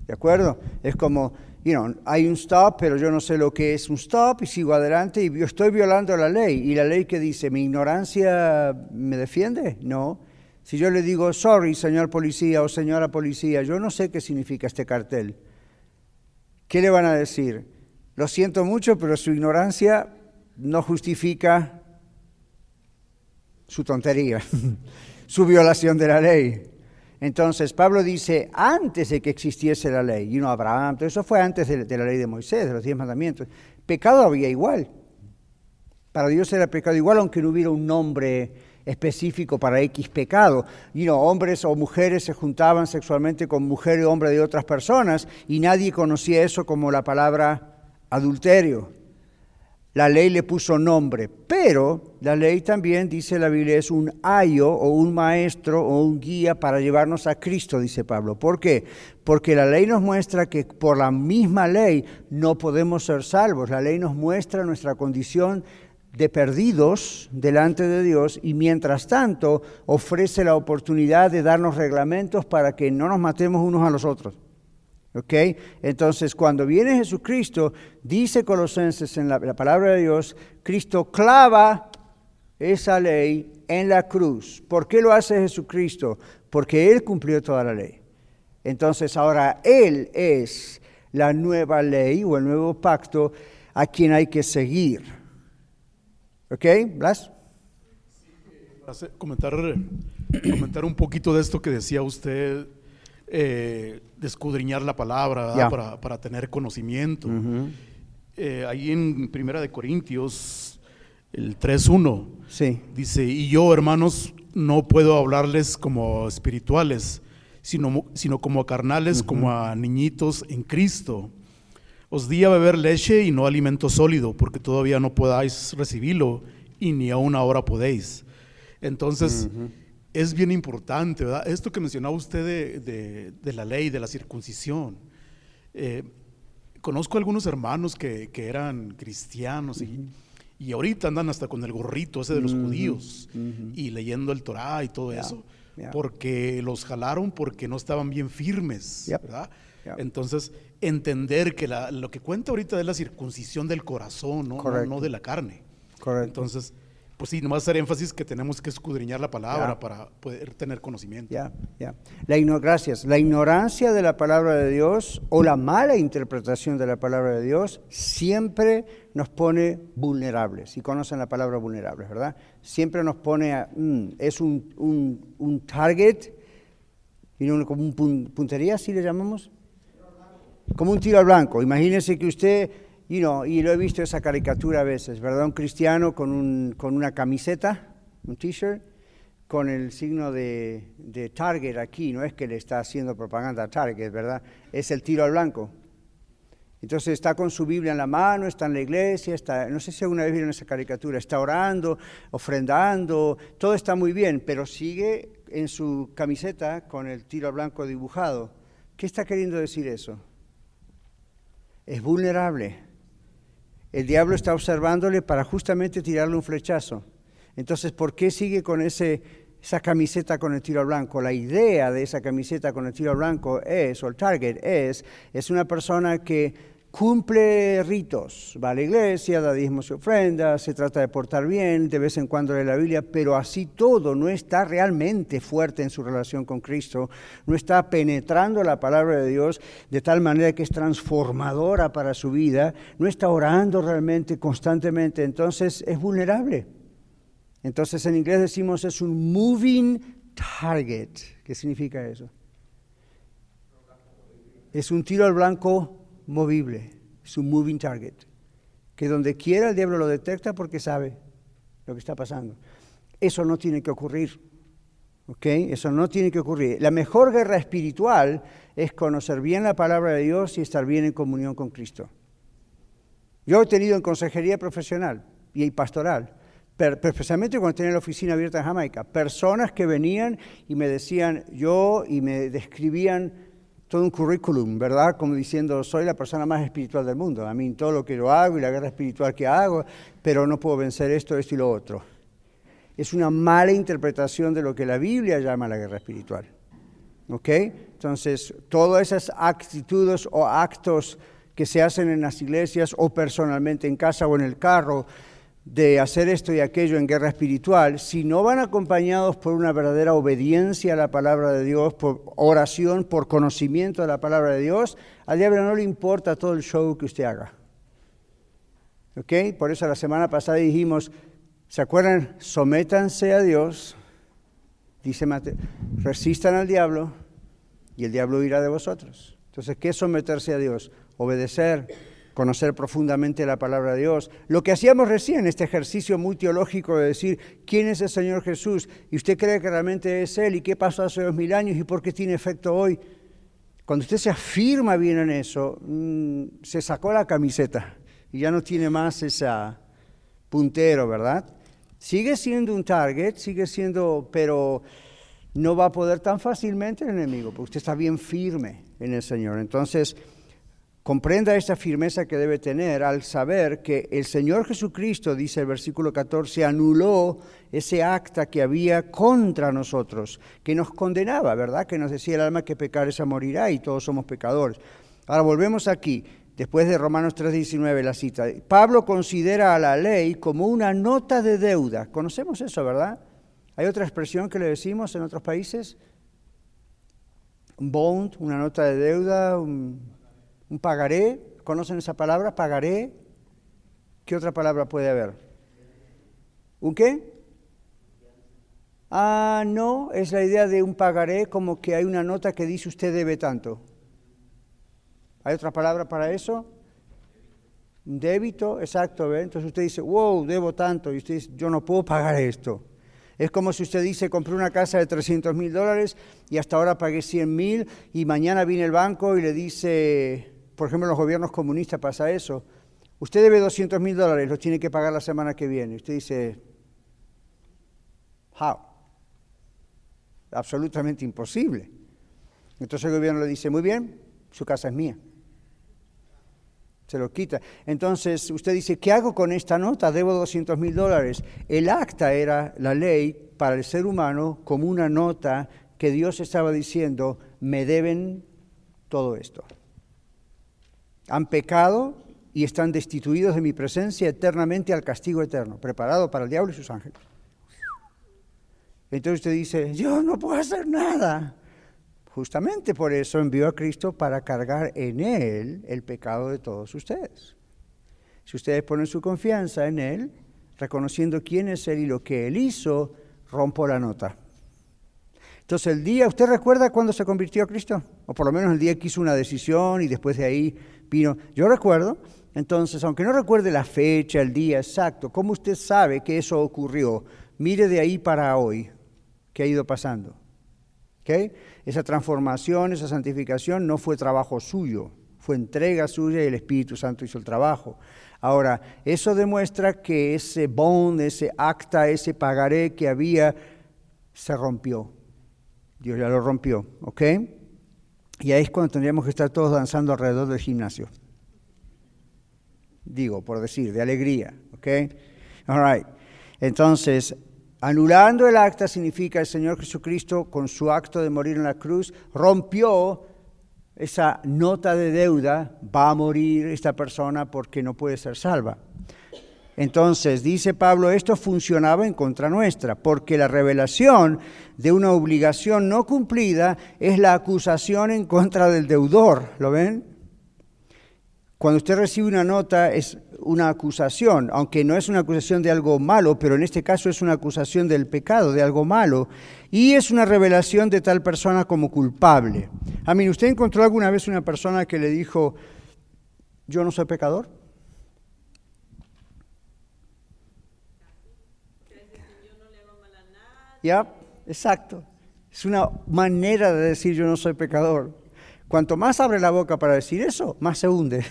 ¿De acuerdo? Es como, you know, hay un stop, pero yo no sé lo que es un stop y sigo adelante y yo estoy violando la ley. ¿Y la ley que dice, mi ignorancia me defiende? No. Si yo le digo, sorry, señor policía o señora policía, yo no sé qué significa este cartel. ¿Qué le van a decir? Lo siento mucho, pero su ignorancia no justifica su tontería, su violación de la ley. Entonces Pablo dice, antes de que existiese la ley, y no Abraham, todo eso fue antes de, de, la ley de Moisés, de los diez mandamientos, pecado había igual. Para Dios era pecado igual, aunque no hubiera un nombre específico para X pecado. Y no, hombres o mujeres se juntaban sexualmente con mujer y hombre de otras personas y nadie conocía eso como la palabra adulterio. La ley le puso nombre, pero la ley también, dice la Biblia, es un ayo o un maestro o un guía para llevarnos a Cristo, dice Pablo. ¿Por qué? Porque la ley nos muestra que por la misma ley no podemos ser salvos. La ley nos muestra nuestra condición de perdidos delante de Dios y mientras tanto ofrece la oportunidad de darnos reglamentos para que no nos matemos unos a los otros. ¿Ok? Entonces, cuando viene Jesucristo, dice Colosenses en la, la, palabra de Dios, Cristo clava esa ley en la cruz. ¿Por qué lo hace Jesucristo? Porque Él cumplió toda la ley. Entonces, ahora Él es la nueva ley o el nuevo pacto a quien hay que seguir. ¿Ok? Blas.
Comentar, comentar un poquito de esto que decía usted eh, de escudriñar la palabra para, para tener conocimiento. Eh, ahí en Primera de Corintios, el 3.1,
Sí.
dice, y yo, hermanos, no puedo hablarles como espirituales, sino, sino como a carnales, como a niñitos en Cristo. Os di a beber leche y no alimento sólido, porque todavía no podáis recibirlo y ni aún ahora podéis. Entonces, es bien importante, ¿verdad? Esto que mencionaba usted de, de- de la ley, de la circuncisión. Eh, conozco algunos hermanos que, que eran cristianos y, y ahorita andan hasta con el gorrito ese de los judíos y leyendo el Torah y todo eso,
ya.
porque los jalaron porque no estaban bien firmes,
Yep.
¿verdad? Entonces, entender que la- lo que cuenta ahorita es la circuncisión del corazón, ¿no? No, no de la carne.
Correcto.
Entonces, pues sí, nomás hacer énfasis que tenemos que escudriñar la palabra
Ya.
para poder tener conocimiento.
Ya, ya. La igno- gracias. La ignorancia de la palabra de Dios o la mala interpretación de la palabra de Dios siempre nos pone vulnerables. Y conocen la palabra vulnerables, ¿verdad? Siempre nos pone a, mm, es un, un- un target, y como un pun- puntería, así le llamamos. Como un tiro al blanco. Imagínese que usted, you know, y lo he visto esa caricatura a veces, ¿verdad? Un cristiano con, un, con una camiseta, un t-shirt, con el signo de, de Target aquí. No es que le está haciendo propaganda a Target, ¿verdad? Es el tiro al blanco. Entonces está con su Biblia en la mano, está en la iglesia, está, no sé si alguna vez vieron esa caricatura, está orando, ofrendando, todo está muy bien, pero sigue en su camiseta con el tiro al blanco dibujado. ¿Qué está queriendo decir eso? Es vulnerable. El diablo está observándole para justamente tirarle un flechazo. Entonces, ¿por qué sigue con ese, esa camiseta con el tiro blanco? La idea de esa camiseta con el tiro blanco es, o el target es, es una persona que cumple ritos, va a la iglesia, da diezmos y ofrendas, se trata de portar bien, de vez en cuando lee la Biblia, pero así todo no está realmente fuerte en su relación con Cristo, no está penetrando la palabra de Dios de tal manera que es transformadora para su vida, no está orando realmente constantemente, entonces es vulnerable. Entonces en inglés decimos es un moving target. ¿Qué significa eso? Es un tiro al blanco movible, es un moving target. Que donde quiera el diablo lo detecta porque sabe lo que está pasando. Eso no tiene que ocurrir. ¿Ok? Eso no tiene que ocurrir. La mejor guerra espiritual es conocer bien la palabra de Dios y estar bien en comunión con Cristo. Yo he tenido en consejería profesional y pastoral, especialmente cuando tenía la oficina abierta en Jamaica, personas que venían y me decían yo y me describían todo un currículum, ¿verdad? Como diciendo, soy la persona más espiritual del mundo. A mí todo lo que yo hago y la guerra espiritual que hago, pero no puedo vencer esto, esto y lo otro. Es una mala interpretación de lo que la Biblia llama la guerra espiritual. ¿Ok? Entonces, todas esas actitudes o actos que se hacen en las iglesias o personalmente en casa o en el carro, de hacer esto y aquello en guerra espiritual, si no van acompañados por una verdadera obediencia a la palabra de Dios, por oración, por conocimiento de la palabra de Dios, al diablo no le importa todo el show que usted haga. ¿Ok? Por eso la semana pasada dijimos, ¿se acuerdan? Sométanse a Dios, dice Mateo, resistan al diablo y el diablo irá de vosotros. Entonces, ¿qué es someterse a Dios? Obedecer, conocer profundamente la palabra de Dios. Lo que hacíamos recién, este ejercicio muy teológico de decir, ¿quién es el Señor Jesús? ¿Y usted cree que realmente es Él? ¿Y qué pasó hace dos mil años? ¿Y por qué tiene efecto hoy? Cuando usted se afirma bien en eso, mm, se sacó la camiseta y ya no tiene más esa, puntero, ¿verdad? Sigue siendo un target, sigue siendo, pero no va a poder tan fácilmente el enemigo, porque usted está bien firme en el Señor. Entonces, comprenda esta firmeza que debe tener al saber que el Señor Jesucristo, dice el versículo 14, anuló ese acta que había contra nosotros, que nos condenaba, ¿verdad? Que nos decía el alma que pecar esa morirá y todos somos pecadores. Ahora volvemos aquí, después de Romanos 3:19 la cita. Pablo considera a la ley como una nota de deuda. Conocemos eso, ¿verdad? ¿Hay otra expresión que le decimos en otros países? Bond, una nota de deuda, un un pagaré, ¿conocen esa palabra? Pagaré. ¿Qué otra palabra puede haber? ¿Un qué? Ah, no, es la idea de un pagaré como que hay una nota que dice usted debe tanto. ¿Hay otra palabra para eso? Un débito, exacto. Entonces usted dice, wow, debo tanto. Y usted dice, yo no puedo pagar esto. Es como si usted dice, compré una casa de 300 mil dólares y hasta ahora pagué 100 mil y mañana viene el banco y le dice, por ejemplo, en los gobiernos comunistas pasa eso. Usted debe 200 mil dólares, los tiene que pagar la semana que viene. Usted dice, how? Absolutamente imposible. Entonces el gobierno le dice, muy bien, su casa es mía. Se lo quita. Entonces usted dice, ¿qué hago con esta nota? Debo 200 mil dólares. El acta era la ley para el ser humano como una nota que Dios estaba diciendo, me deben todo esto han pecado y están destituidos de mi presencia eternamente al castigo eterno, preparado para el diablo y sus ángeles. Entonces usted dice, yo no puedo hacer nada. Justamente por eso envió a Cristo para cargar en Él el pecado de todos ustedes. Si ustedes ponen su confianza en Él, reconociendo quién es Él y lo que Él hizo, rompo la nota. Entonces el día, ¿usted recuerda cuándo se convirtió a Cristo? O por lo menos el día que hizo una decisión y después de ahí vino. Yo recuerdo, entonces, aunque no recuerde la fecha, el día exacto, ¿cómo usted sabe que eso ocurrió? Mire de ahí para hoy, ¿qué ha ido pasando? ¿Okay? Esa transformación, esa santificación no fue trabajo suyo, fue entrega suya y el Espíritu Santo hizo el trabajo. Ahora, eso demuestra que ese bond, ese acta, ese pagaré que había, se rompió. Dios ya lo rompió, ¿ok? Y ahí es cuando tendríamos que estar todos danzando alrededor del gimnasio. Digo, por decir, de alegría. ¿Ok? All right. Entonces, anulando el acta significa el Señor Jesucristo, con su acto de morir en la cruz, rompió esa nota de deuda. Va a morir esta persona porque no puede ser salva. Entonces, dice Pablo, esto funcionaba en contra nuestra, porque la revelación de una obligación no cumplida es la acusación en contra del deudor. ¿Lo ven? Cuando usted recibe una nota es una acusación, aunque no es una acusación de algo malo, pero en este caso es una acusación del pecado, de algo malo, y es una revelación de tal persona como culpable. A mí, ¿usted encontró alguna vez una persona que le dijo, yo no soy pecador? ¿Ya? Exacto. Es una manera de decir yo no soy pecador. Cuanto más abre la boca para decir eso, más se hunde.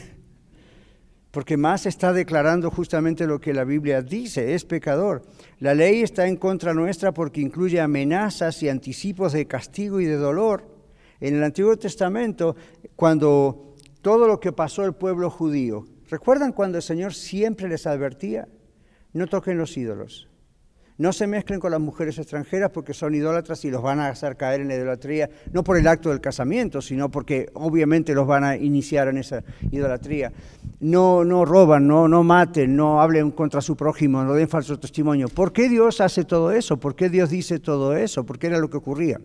Porque más está declarando justamente lo que la Biblia dice, es pecador. La ley está en contra nuestra porque incluye amenazas y anticipos de castigo y de dolor. En el Antiguo Testamento, cuando todo lo que pasó al pueblo judío, ¿recuerdan cuando el Señor siempre les advertía? No toquen los ídolos, no se mezclen con las mujeres extranjeras porque son idólatras y los van a hacer caer en la idolatría, no por el acto del casamiento, sino porque obviamente los van a iniciar en esa idolatría. No, no roban, no, no maten, no hablen contra su prójimo, no den falso testimonio. ¿Por qué Dios hace todo eso? ¿Por qué Dios dice todo eso? ¿Por qué era lo que ocurría?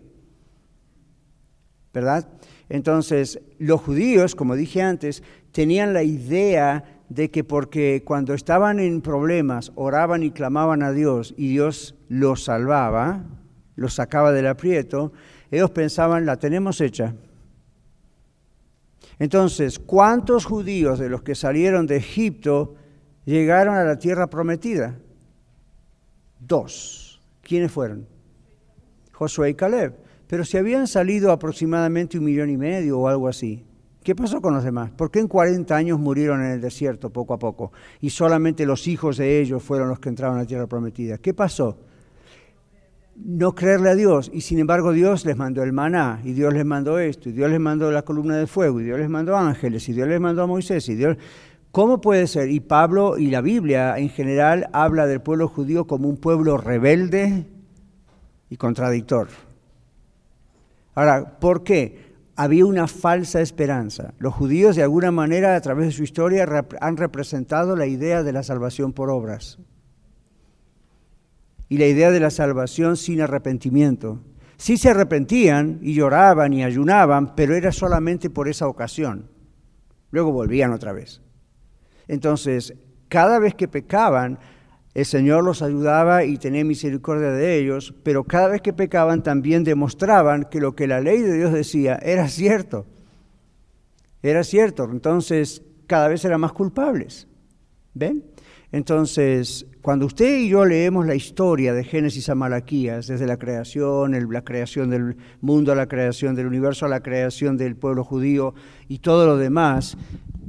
¿Verdad? Entonces, los judíos, como dije antes, tenían la idea de que porque cuando estaban en problemas oraban y clamaban a Dios y Dios los salvaba, los sacaba del aprieto, ellos pensaban, la tenemos hecha. Entonces, ¿cuántos judíos de los que salieron de Egipto llegaron a la tierra prometida? Dos. ¿Quiénes fueron? Josué y Caleb. Pero si habían salido aproximadamente un millón y medio o algo así. ¿Qué pasó con los demás? ¿Por qué en 40 años murieron en el desierto poco a poco y solamente los hijos de ellos fueron los que entraron a la tierra prometida? ¿Qué pasó? No creerle a Dios y sin embargo Dios les mandó el maná y Dios les mandó esto y Dios les mandó la columna de fuego y Dios les mandó ángeles y Dios les mandó a Moisés y Dios... ¿Cómo puede ser? Y Pablo y la Biblia en general habla del pueblo judío como un pueblo rebelde y contradictor. Ahora, ¿por qué? Había una falsa esperanza. Los judíos de alguna manera a través de su historia han representado la idea de la salvación por obras y la idea de la salvación sin arrepentimiento. Sí se arrepentían y lloraban y ayunaban, pero era solamente por esa ocasión. Luego volvían otra vez. Entonces, cada vez que pecaban, el Señor los ayudaba y tenía misericordia de ellos, pero cada vez que pecaban también demostraban que lo que la ley de Dios decía era cierto. Era cierto. Entonces, cada vez eran más culpables. ¿Ven? Entonces, cuando usted y yo leemos la historia de Génesis a Malaquías, desde la creación, la creación del mundo, a la creación del universo, a la creación del pueblo judío y todo lo demás,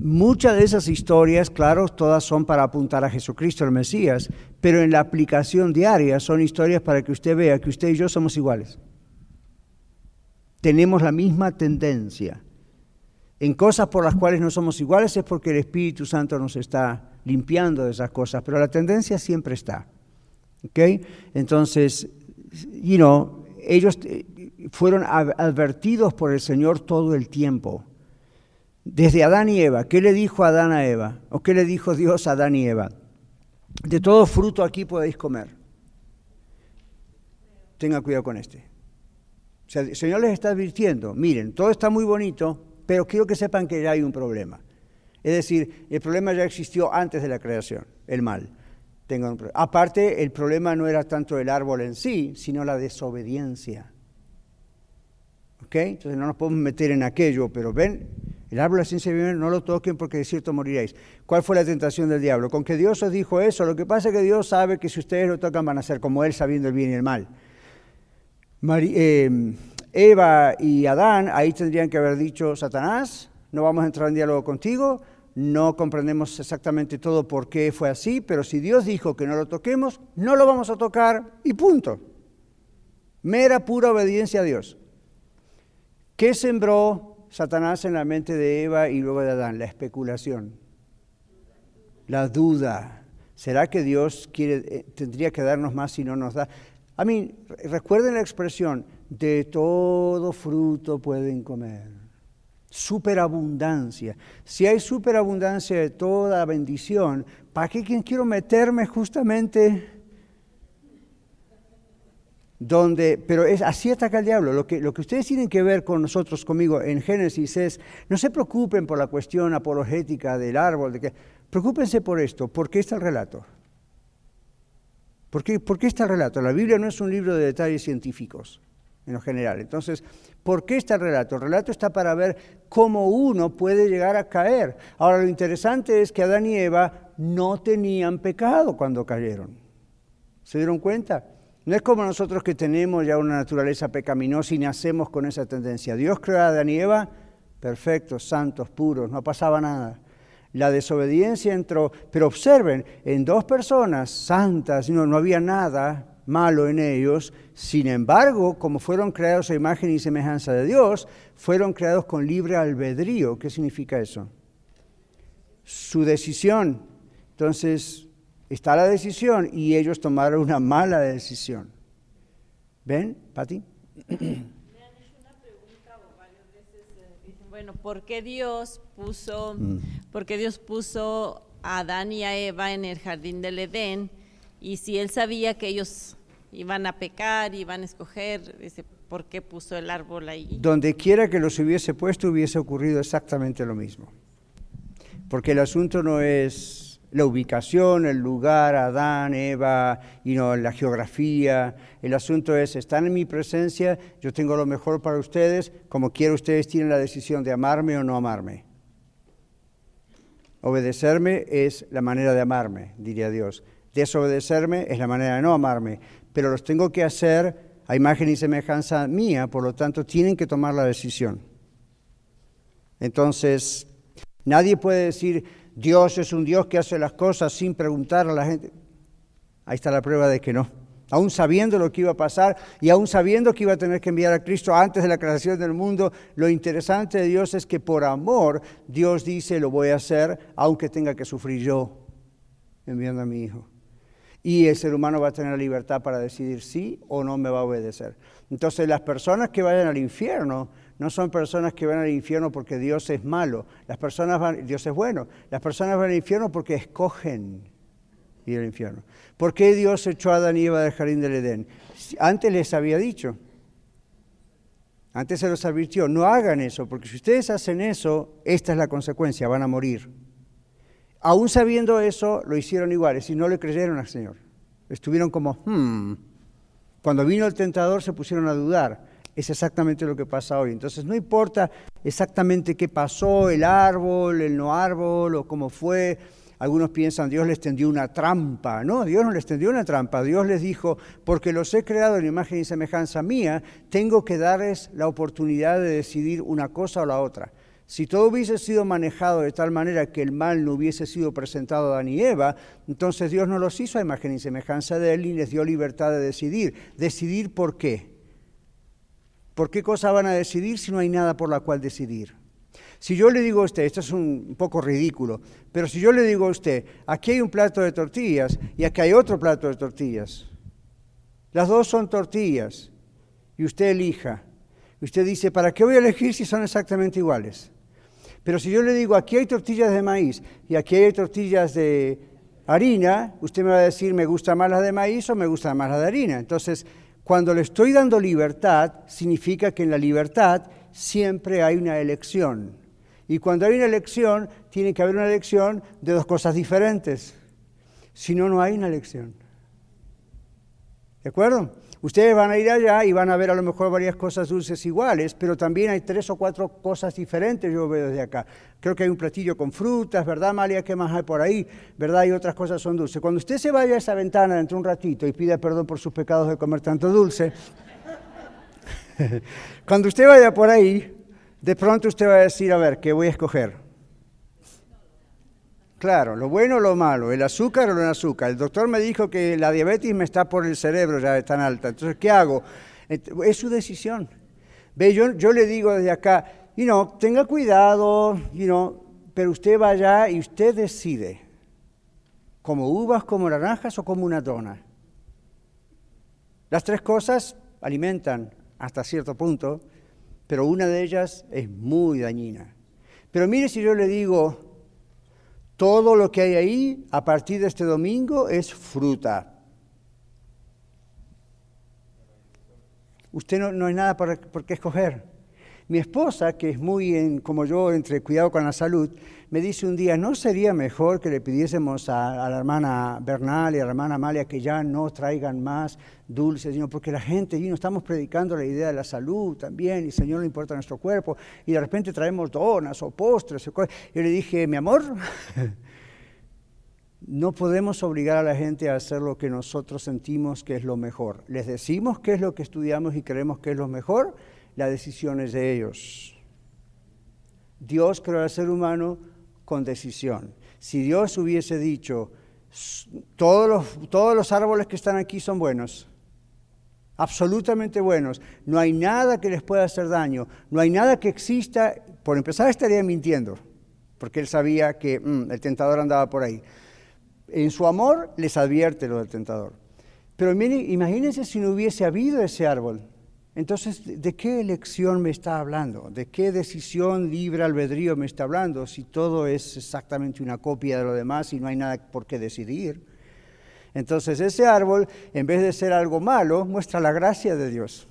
Muchas de esas historias, claro, todas son para apuntar a Jesucristo, el Mesías, pero en la aplicación diaria son historias para que usted vea que usted y yo somos iguales. Tenemos la misma tendencia. En cosas por las cuales no somos iguales es porque el Espíritu Santo nos está limpiando de esas cosas, pero la tendencia siempre está. ¿Okay? Entonces, you know, ellos eh, fueron advertidos por el Señor todo el tiempo desde Adán y Eva, ¿qué le dijo Adán a Eva? ¿O qué le dijo Dios a Adán y Eva? De todo fruto aquí podéis comer. Tenga cuidado con este. O sea, el Señor les está advirtiendo, miren, todo está muy bonito, pero quiero que sepan que ya hay un problema. Es decir, el problema ya existió antes de la creación, el mal. Aparte, el problema no era tanto el árbol en sí, sino la desobediencia. ¿Ok? Entonces no nos podemos meter en aquello, pero ven, el árbol de la ciencia de no lo toquen porque de cierto moriréis. ¿Cuál fue la tentación del diablo? Con que Dios os dijo eso. Lo que pasa es que Dios sabe que si ustedes lo tocan van a ser como Él sabiendo el bien y el mal. Eh, Eva y Adán, ahí tendrían que haber dicho, Satanás, no vamos a entrar en diálogo contigo, no comprendemos exactamente todo por qué fue así, pero si Dios dijo que no lo toquemos, no lo vamos a tocar y punto. Mera pura obediencia a Dios. ¿Qué sembró Satanás en la mente de Eva y luego de Adán? La especulación, la duda. ¿Será que Dios quiere, eh, tendría que darnos más si no nos da? A mí, recuerden la expresión, de todo fruto pueden comer. Superabundancia. Si hay superabundancia de toda bendición, ¿para qué quiero meterme justamente donde, pero es, así ataca el diablo. Lo que, lo que ustedes tienen que ver con nosotros, conmigo, en Génesis es, no se preocupen por la cuestión apologética del árbol, de que, preocúpense por esto, ¿por qué está el relato? ¿Por qué, ¿Por qué está el relato? La Biblia no es un libro de detalles científicos, en lo general. Entonces, ¿por qué está el relato? El relato está para ver cómo uno puede llegar a caer. Ahora, lo interesante es que Adán y Eva no tenían pecado cuando cayeron. ¿Se dieron cuenta? No es como nosotros que tenemos ya una naturaleza pecaminosa y nacemos con esa tendencia. Dios creó a Adán y Eva perfectos, santos, puros, no pasaba nada. La desobediencia entró, pero observen, en dos personas santas no, no había nada malo en ellos, sin embargo, como fueron creados a imagen y semejanza de Dios, fueron creados con libre albedrío. ¿Qué significa eso? Su decisión. Entonces, está la decisión y ellos tomaron una mala decisión. ¿Ven, Pati? Me han hecho una
pregunta varias veces eh, dicen, bueno, ¿por qué Dios puso, mm. ¿por qué Dios puso a Adán y a Eva en el jardín del Edén? Y si él sabía que ellos iban a pecar, iban a escoger, dice, ¿por qué puso el árbol ahí?
Donde quiera que los hubiese puesto hubiese ocurrido exactamente lo mismo. Porque el asunto no es la ubicación, el lugar, Adán, Eva, y no, la geografía. El asunto es, están en mi presencia, yo tengo lo mejor para ustedes, como quiera ustedes tienen la decisión de amarme o no amarme. Obedecerme es la manera de amarme, diría Dios. Desobedecerme es la manera de no amarme, pero los tengo que hacer a imagen y semejanza mía, por lo tanto tienen que tomar la decisión. Entonces, nadie puede decir, Dios es un Dios que hace las cosas sin preguntar a la gente. Ahí está la prueba de que no. Aún sabiendo lo que iba a pasar y aún sabiendo que iba a tener que enviar a Cristo antes de la creación del mundo, lo interesante de Dios es que por amor Dios dice, lo voy a hacer aunque tenga que sufrir yo enviando a mi hijo. Y el ser humano va a tener la libertad para decidir sí o no me va a obedecer. Entonces las personas que vayan al infierno no son personas que van al infierno porque Dios es malo. Las personas van, Dios es bueno. Las personas van al infierno porque escogen ir al infierno. ¿Por qué Dios echó a Adán y Eva del jardín del Edén? Antes les había dicho. Antes se los advirtió, no hagan eso, porque si ustedes hacen eso, esta es la consecuencia, van a morir. Aún sabiendo eso, lo hicieron iguales y no le creyeron al Señor. Estuvieron como, hmm. Cuando vino el tentador se pusieron a dudar. Es exactamente lo que pasa hoy. Entonces no importa exactamente qué pasó, el árbol, el no árbol o cómo fue. Algunos piensan Dios les tendió una trampa. No, Dios no les tendió una trampa. Dios les dijo, porque los he creado en imagen y semejanza mía, tengo que darles la oportunidad de decidir una cosa o la otra. Si todo hubiese sido manejado de tal manera que el mal no hubiese sido presentado a Adán y Eva, entonces Dios no los hizo a imagen y semejanza de Él y les dio libertad de decidir. ¿Decidir por qué? ¿Por qué cosa van a decidir si no hay nada por la cual decidir? Si yo le digo a usted, esto es un poco ridículo, pero si yo le digo a usted, aquí hay un plato de tortillas y aquí hay otro plato de tortillas, las dos son tortillas y usted elija, usted dice, ¿para qué voy a elegir si son exactamente iguales? Pero si yo le digo, aquí hay tortillas de maíz y aquí hay tortillas de harina, usted me va a decir, ¿me gusta más la de maíz o me gusta más la de harina? Entonces, cuando le estoy dando libertad, significa que en la libertad siempre hay una elección. Y cuando hay una elección, tiene que haber una elección de dos cosas diferentes. Si no, no hay una elección. ¿De acuerdo? Ustedes van a ir allá y van a ver a lo mejor varias cosas dulces iguales, pero también hay tres o cuatro cosas diferentes, yo veo desde acá. Creo que hay un platillo con frutas, ¿verdad, Malia? ¿Qué más hay por ahí? ¿Verdad? Y otras cosas son dulces. Cuando usted se vaya a esa ventana dentro de un ratito y pida perdón por sus pecados de comer tanto dulce, cuando usted vaya por ahí, de pronto usted va a decir, a ver, ¿qué voy a escoger? Claro, lo bueno o lo malo, el azúcar o el azúcar. El doctor me dijo que la diabetes me está por el cerebro ya es tan alta. Entonces, ¿qué hago? Es su decisión. Ve, yo, yo le digo desde acá, you know, tenga cuidado, you know, pero usted va allá y usted decide. Como uvas, como naranjas o como una dona. Las tres cosas alimentan hasta cierto punto, pero una de ellas es muy dañina. Pero mire si yo le digo, todo lo que hay ahí a partir de este domingo es fruta. Usted no, hay nada por, qué escoger. Mi esposa, que es muy en, como yo entre cuidado con la salud, me dice un día, ¿no sería mejor que le pidiésemos a, la hermana Bernal y a la hermana Amalia que ya no traigan más dulces? Porque la gente, y no estamos predicando la idea de la salud también, y Señor no importa nuestro cuerpo, y de repente traemos donas o postres. Yo le dije, mi amor, no podemos obligar a la gente a hacer lo que nosotros sentimos que es lo mejor. Les decimos qué es lo que estudiamos y creemos que es lo mejor, la decisión es de ellos. Dios creó al ser humano con decisión. Si Dios hubiese dicho, todos los, todos los árboles que están aquí son buenos, absolutamente buenos, no hay nada que les pueda hacer daño, no hay nada que exista, por empezar estaría mintiendo, porque él sabía que mm, el tentador andaba por ahí. En su amor les advierte lo del tentador. Pero imagínense si no hubiese habido ese árbol. Entonces, ¿de qué elección me está hablando? ¿De qué decisión libre albedrío me está hablando si todo es exactamente una copia de lo demás y no hay nada por qué decidir? Entonces, ese árbol, en vez de ser algo malo, muestra la gracia de Dios.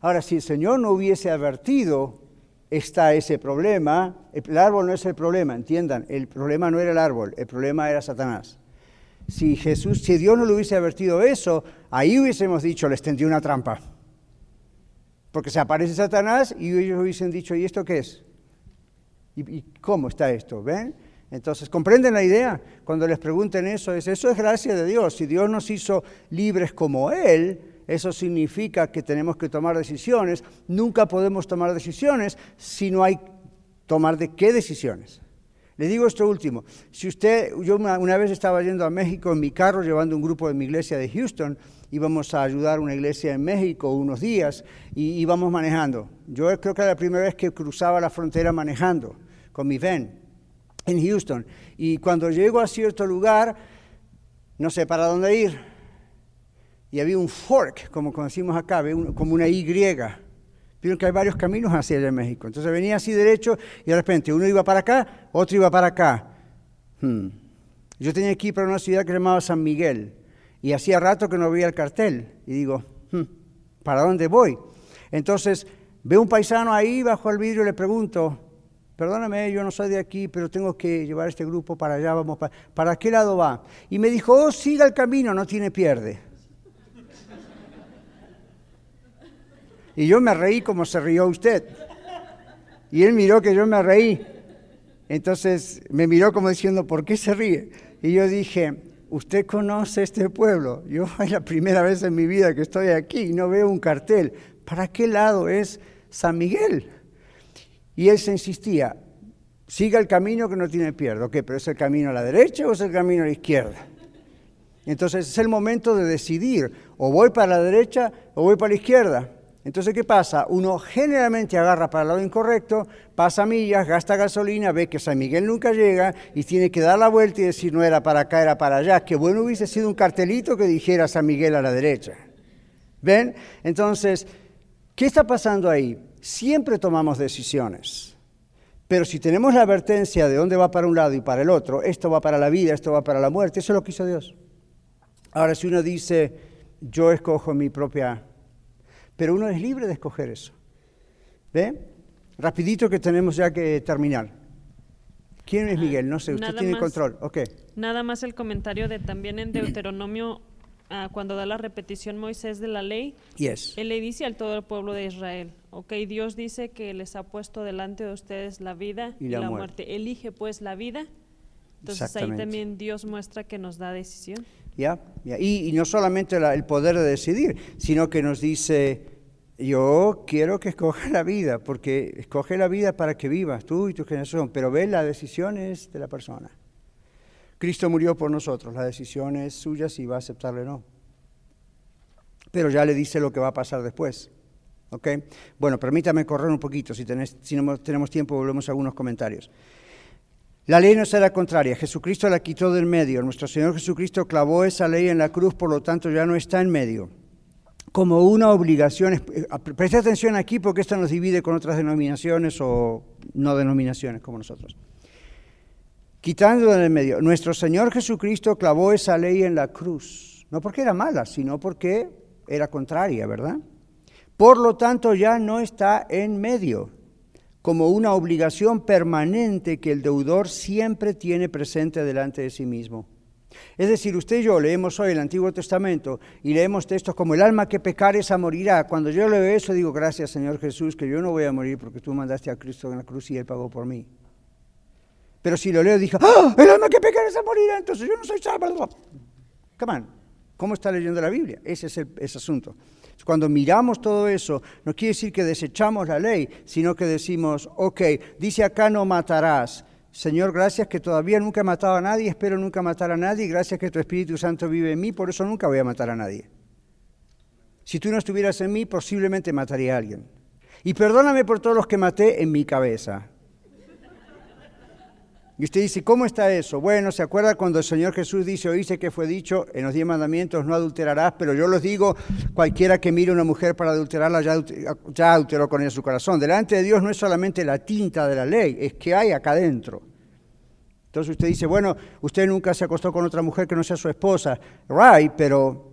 Ahora, si el Señor no hubiese advertido, está ese problema, el árbol no es el problema, entiendan, el problema no era el árbol, el problema era Satanás. Si Jesús, si Dios no le hubiese advertido eso, ahí hubiésemos dicho, les tendió una trampa. Porque se aparece Satanás y ellos hubiesen dicho, ¿y esto qué es? ¿Y, cómo está esto? ¿Ven? Entonces, ¿comprenden la idea? Cuando les pregunten eso, es, eso es gracia de Dios. Si Dios nos hizo libres como Él, eso significa que tenemos que tomar decisiones. Nunca podemos tomar decisiones si no hay ¿Tomar de qué decisiones? Le digo esto último. Si usted, yo una, una, vez estaba yendo a México en mi carro llevando un grupo de mi iglesia de Houston, íbamos a ayudar a una iglesia en México unos días y íbamos manejando. Yo creo que era la primera vez que cruzaba la frontera manejando con mi van en Houston. Y cuando llego a cierto lugar, no sé para dónde ir. Y había un fork, como conocimos acá, como una Y. Vieron que hay varios caminos hacia allá en México. Entonces venía así derecho y de repente uno iba para acá, otro iba para acá. Hmm. Yo tenía que ir para una ciudad que se llamaba San Miguel y hacía rato que no veía el cartel. Y digo, hmm, ¿para dónde voy? Entonces veo un paisano ahí bajo el vidrio y le pregunto, perdóname, yo no soy de aquí, pero tengo que llevar este grupo para allá, vamos, para, ¿para qué lado va? Y me dijo, oh, siga el camino, no tiene pierde. Y yo me reí como se rió usted. Y él miró que yo me reí. Entonces me miró como diciendo, ¿por qué se ríe? Y yo dije, usted conoce este pueblo. Yo es la primera vez en mi vida que estoy aquí y no veo un cartel. ¿Para qué lado es San Miguel? Y él se insistía, siga el camino que no tiene pierde. Ok, pero ¿es el camino a la derecha o es el camino a la izquierda? Entonces es el momento de decidir, o voy para la derecha o voy para la izquierda. Entonces, ¿qué pasa? Uno generalmente agarra para el lado incorrecto, pasa millas, gasta gasolina, ve que San Miguel nunca llega y tiene que dar la vuelta y decir, no era para acá, era para allá. Qué bueno hubiese sido un cartelito que dijera San Miguel a la derecha. ¿Ven? Entonces, ¿qué está pasando ahí? siempre tomamos decisiones. Pero si tenemos la advertencia de dónde va para un lado y para el otro, esto va para la vida, esto va para la muerte, eso es lo que hizo Dios. Ahora, si uno dice, yo escojo mi propia, pero uno es libre de escoger eso. ¿Ve? Rapidito que tenemos ya que terminar. ¿Quién es ah, Miguel? No sé, usted tiene control. Okay.
Nada más el comentario de también en Deuteronomio Ah, cuando da la repetición Moisés de la ley, él le dice al todo el pueblo de Israel, ok, Dios dice que les ha puesto delante de ustedes la vida y, la, muerte. Elige pues la vida. Entonces ahí también Dios muestra que nos da decisión.
Ya, Y, no solamente el poder de decidir, sino que nos dice, yo quiero que escoja la vida, porque escoge la vida para que vivas tú y tu generación, pero ve las decisiones de la persona. Cristo murió por nosotros, la decisión es suya si va a aceptarle o no. Pero ya le dice lo que va a pasar después. ¿Ok? Bueno, permítame correr un poquito, si, si no tenemos tiempo volvemos a algunos comentarios. La ley no será contraria, Jesucristo la quitó del medio, nuestro Señor Jesucristo clavó esa ley en la cruz, por lo tanto ya no está en medio. Como una obligación, eh, preste atención aquí porque esto nos divide con otras denominaciones o no denominaciones como nosotros quitando en el medio. Nuestro Señor Jesucristo clavó esa ley en la cruz, no porque era mala, sino porque era contraria, ¿verdad? Por lo tanto, ya no está en medio, como una obligación permanente que el deudor siempre tiene presente delante de sí mismo. Es decir, usted y yo leemos hoy el Antiguo Testamento y leemos textos como el alma que pecar esa morirá. Cuando yo leo eso digo, gracias Señor Jesús, que yo no voy a morir porque tú mandaste a Cristo en la cruz y Él pagó por mí. Pero si lo leo, dije, ¡ah! El alma que peca es morir, entonces yo no soy salvo. Come on. ¿Cómo está leyendo la Biblia? Ese es el ese asunto. Cuando miramos todo eso, no quiere decir que desechamos la ley, sino que decimos, ok, dice acá no matarás. Señor, gracias que todavía nunca he matado a nadie, espero nunca matar a nadie, gracias que tu Espíritu Santo vive en mí, por eso nunca voy a matar a nadie. Si tú no estuvieras en mí, posiblemente mataría a alguien. Y perdóname por todos los que maté en mi cabeza. Y usted dice, ¿cómo está eso? Bueno, ¿se acuerda cuando el Señor Jesús dice, oíste que fue dicho en los diez mandamientos, no adulterarás? Pero yo les digo, cualquiera que mire a una mujer para adulterarla ya, ya adulteró con ella su corazón. Delante de Dios no es solamente la tinta de la ley, es que hay acá adentro. Entonces usted dice, bueno, usted nunca se acostó con otra mujer que no sea su esposa. Right, pero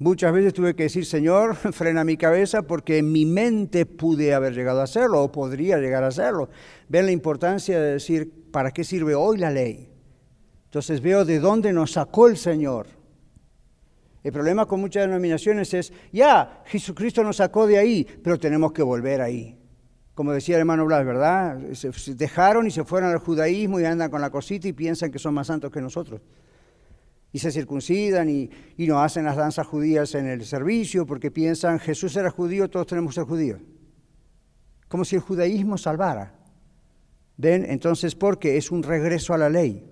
Muchas veces tuve que decir, Señor, frena mi cabeza porque en mi mente pude haber llegado a hacerlo o podría llegar a hacerlo. Ven la importancia de decir, ¿para qué sirve hoy la ley? Entonces veo de dónde nos sacó el Señor. El problema con muchas denominaciones es, ya, Jesucristo nos sacó de ahí, pero tenemos que volver ahí. Como decía el hermano Blas, ¿verdad? Se dejaron y se fueron al judaísmo y andan con la cosita y piensan que son más santos que nosotros y se circuncidan y, no hacen las danzas judías en el servicio porque piensan Jesús era judío, todos tenemos que ser judíos. Como si el judaísmo salvara. ¿Ven? Entonces, ¿por qué? Es un regreso a la ley.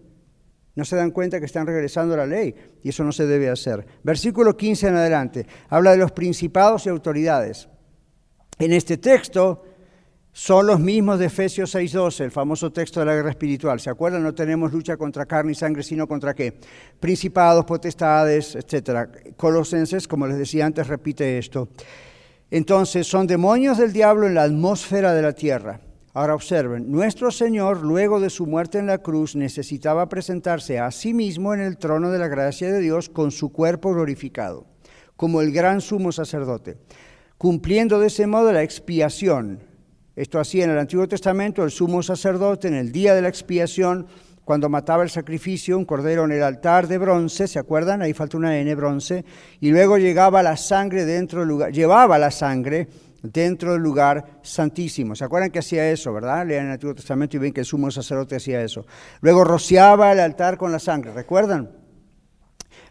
No se dan cuenta que están regresando a la ley y eso no se debe hacer. Versículo 15 en adelante habla de los principados y autoridades. En este texto son los mismos de Efesios 6:12, el famoso texto de la guerra espiritual. ¿Se acuerdan? No tenemos lucha contra carne y sangre, sino contra qué? Principados, potestades, etc. Colosenses, como les decía antes, repite esto. Entonces, son demonios del diablo en la atmósfera de la tierra. Ahora observen, nuestro Señor, luego de su muerte en la cruz, necesitaba presentarse a sí mismo en el trono de la gracia de Dios con su cuerpo glorificado, como el gran sumo sacerdote, cumpliendo de ese modo la expiación esto hacía en el Antiguo Testamento el sumo sacerdote en el día de la expiación, cuando mataba el sacrificio, un cordero en el altar de bronce, ¿se acuerdan? Ahí falta una N, bronce, y luego llegaba la sangre dentro del lugar, llevaba la sangre dentro del lugar santísimo. ¿Se acuerdan que hacía eso, verdad? Lean el Antiguo Testamento y ven que el sumo sacerdote hacía eso. Luego rociaba el altar con la sangre, ¿recuerdan?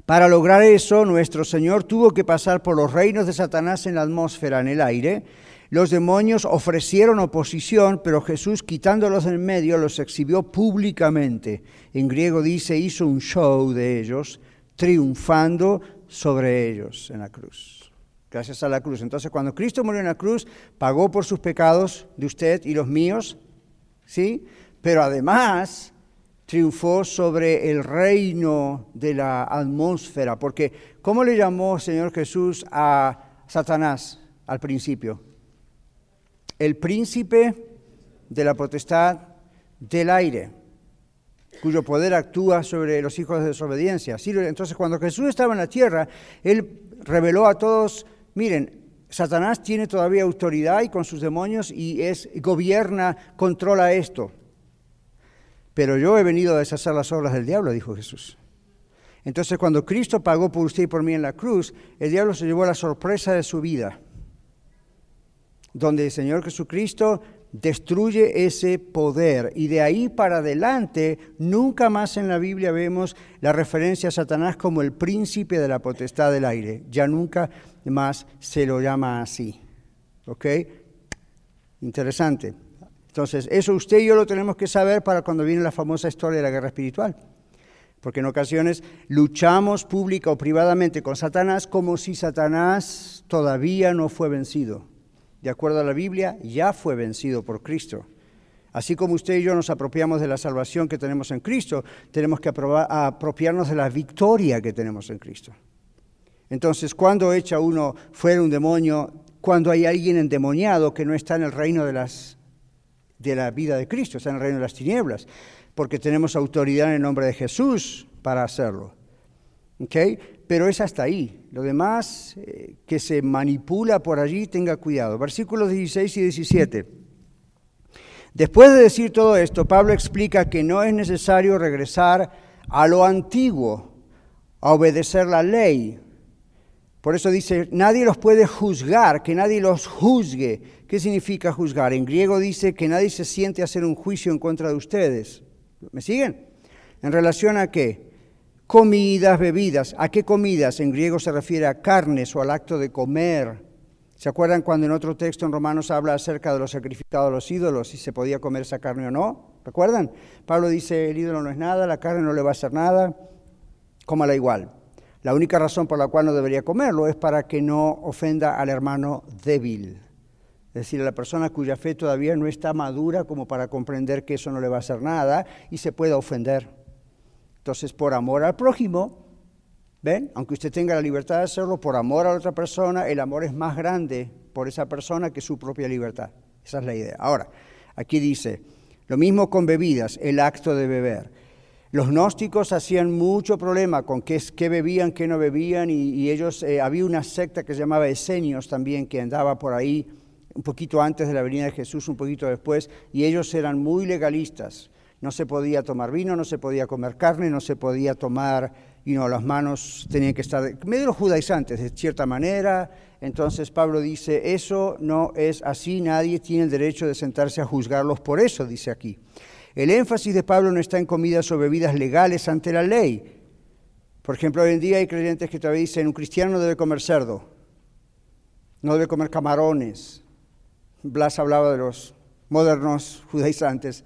Para lograr eso, nuestro Señor tuvo que pasar por los reinos de Satanás en la atmósfera, en el aire, los demonios ofrecieron oposición, pero Jesús, quitándolos en medio, los exhibió públicamente. En griego dice, hizo un show de ellos, triunfando sobre ellos en la cruz. Gracias a la cruz. Entonces, cuando Cristo murió en la cruz, pagó por sus pecados de usted y los míos, ¿sí? Pero además triunfó sobre el reino de la atmósfera, porque ¿cómo le llamó Señor Jesús a Satanás al principio? El príncipe de la potestad del aire, cuyo poder actúa sobre los hijos de desobediencia. Entonces, cuando Jesús estaba en la tierra, Él reveló a todos, miren, Satanás tiene todavía autoridad y con sus demonios y es, gobierna, controla esto. Pero yo he venido a deshacer las obras del diablo, dijo Jesús. Entonces, cuando Cristo pagó por usted y por mí en la cruz, el diablo se llevó la sorpresa de su vida donde el Señor Jesucristo destruye ese poder. Y de ahí para adelante, nunca más en la Biblia vemos la referencia a Satanás como el príncipe de la potestad del aire. Ya nunca más se lo llama así. ¿Ok? Interesante. Entonces, eso usted y yo lo tenemos que saber para cuando viene la famosa historia de la guerra espiritual. Porque en ocasiones luchamos pública o privadamente con Satanás como si Satanás todavía no fue vencido de acuerdo a la Biblia, ya fue vencido por Cristo. Así como usted y yo nos apropiamos de la salvación que tenemos en Cristo, tenemos que apropiarnos de la victoria que tenemos en Cristo. Entonces, cuando echa uno fuera un demonio, cuando hay alguien endemoniado que no está en el reino de, las, de la vida de Cristo, está en el reino de las tinieblas, porque tenemos autoridad en el nombre de Jesús para hacerlo. ¿Okay? Pero es hasta ahí. Lo demás eh, que se manipula por allí, tenga cuidado. Versículos 16 y 17. Después de decir todo esto, Pablo explica que no es necesario regresar a lo antiguo, a obedecer la ley. Por eso dice, nadie los puede juzgar, que nadie los juzgue. ¿Qué significa juzgar? En griego dice que nadie se siente hacer un juicio en contra de ustedes. ¿Me siguen? ¿En relación a qué? Comidas, bebidas. ¿A qué comidas? En griego se refiere a carnes o al acto de comer. ¿Se acuerdan cuando en otro texto en Romanos habla acerca de los sacrificados a los ídolos, si se podía comer esa carne o no? ¿Recuerdan? Pablo dice, el ídolo no es nada, la carne no le va a hacer nada, cómala igual. La única razón por la cual no debería comerlo es para que no ofenda al hermano débil. Es decir, a la persona cuya fe todavía no está madura como para comprender que eso no le va a hacer nada y se pueda ofender. Entonces, por amor al prójimo, ¿ven? Aunque usted tenga la libertad de hacerlo, por amor a otra persona, el amor es más grande por esa persona que su propia libertad. Esa es la idea. Ahora, aquí dice, lo mismo con bebidas, el acto de beber. Los gnósticos hacían mucho problema con qué, qué bebían, qué no bebían, y, ellos, eh, había una secta que se llamaba Esenios también, que andaba por ahí un poquito antes de la venida de Jesús, un poquito después, y ellos eran muy legalistas. No se podía tomar vino, no se podía comer carne, no se podía tomar, y no, las manos tenían que estar medio judaizantes de cierta manera. Entonces Pablo dice, eso no es así, nadie tiene el derecho de sentarse a juzgarlos por eso, dice aquí. El énfasis de Pablo no está en comidas o bebidas legales ante la ley. Por ejemplo, hoy en día hay creyentes que todavía dicen, un cristiano no debe comer cerdo, no debe comer camarones. Blas hablaba de los modernos judaizantes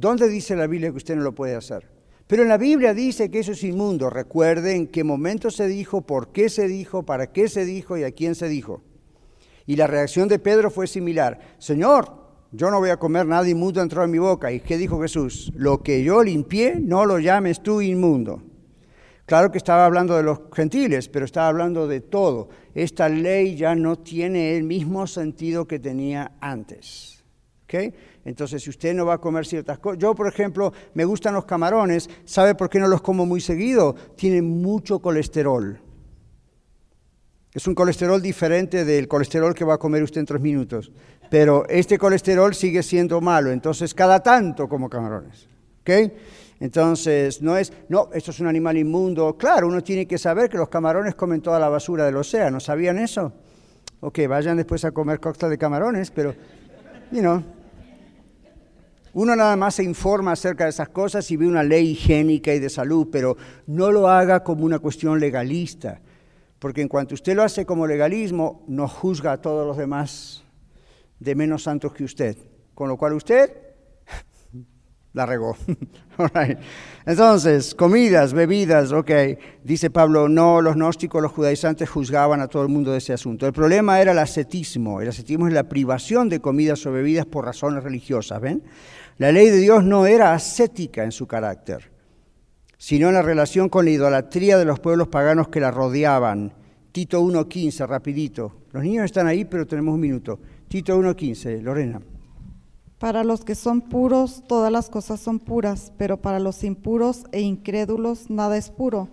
¿Dónde dice la Biblia que usted no lo puede hacer? Pero en la Biblia dice que eso es inmundo. Recuerde en qué momento se dijo, por qué se dijo, para qué se dijo y a quién se dijo. Y la reacción de Pedro fue similar. Señor, yo no voy a comer nada inmundo dentro de mi boca. ¿Y qué dijo Jesús? Lo que yo limpié, no lo llames tú inmundo. Claro que estaba hablando de los gentiles, pero estaba hablando de todo. Esta ley ya no tiene el mismo sentido que tenía antes. ¿Okay? Entonces, si usted no va a comer ciertas cosas, yo por ejemplo, me gustan los camarones, ¿sabe por qué no los como muy seguido? Tienen mucho colesterol. Es un colesterol diferente del colesterol que va a comer usted en tres minutos. Pero este colesterol sigue siendo malo, entonces cada tanto como camarones. ¿Ok? Entonces, no es, no, esto es un animal inmundo. Claro, uno tiene que saber que los camarones comen toda la basura del océano. ¿Sabían eso? Ok, vayan después a comer cóctel de camarones, pero, you know. Uno nada más se informa acerca de esas cosas y ve una ley higiénica y de salud, pero no lo haga como una cuestión legalista. Porque en cuanto usted lo hace como legalismo, nos juzga a todos los demás de menos santos que usted. Con lo cual usted la regó. Entonces, comidas, bebidas, ok. Dice Pablo, no, los gnósticos, los judaizantes juzgaban a todo el mundo de ese asunto. El problema era el ascetismo. El ascetismo es la privación de comidas o bebidas por razones religiosas, ¿ven? La ley de Dios no era ascética en su carácter sino en la relación con la idolatría de los pueblos paganos que la rodeaban. Tito 1.15, rapidito. Los niños están ahí, pero tenemos un minuto. Tito 1.15, Lorena.
Para los que son puros, todas las cosas son puras, pero para los impuros e incrédulos nada es puro,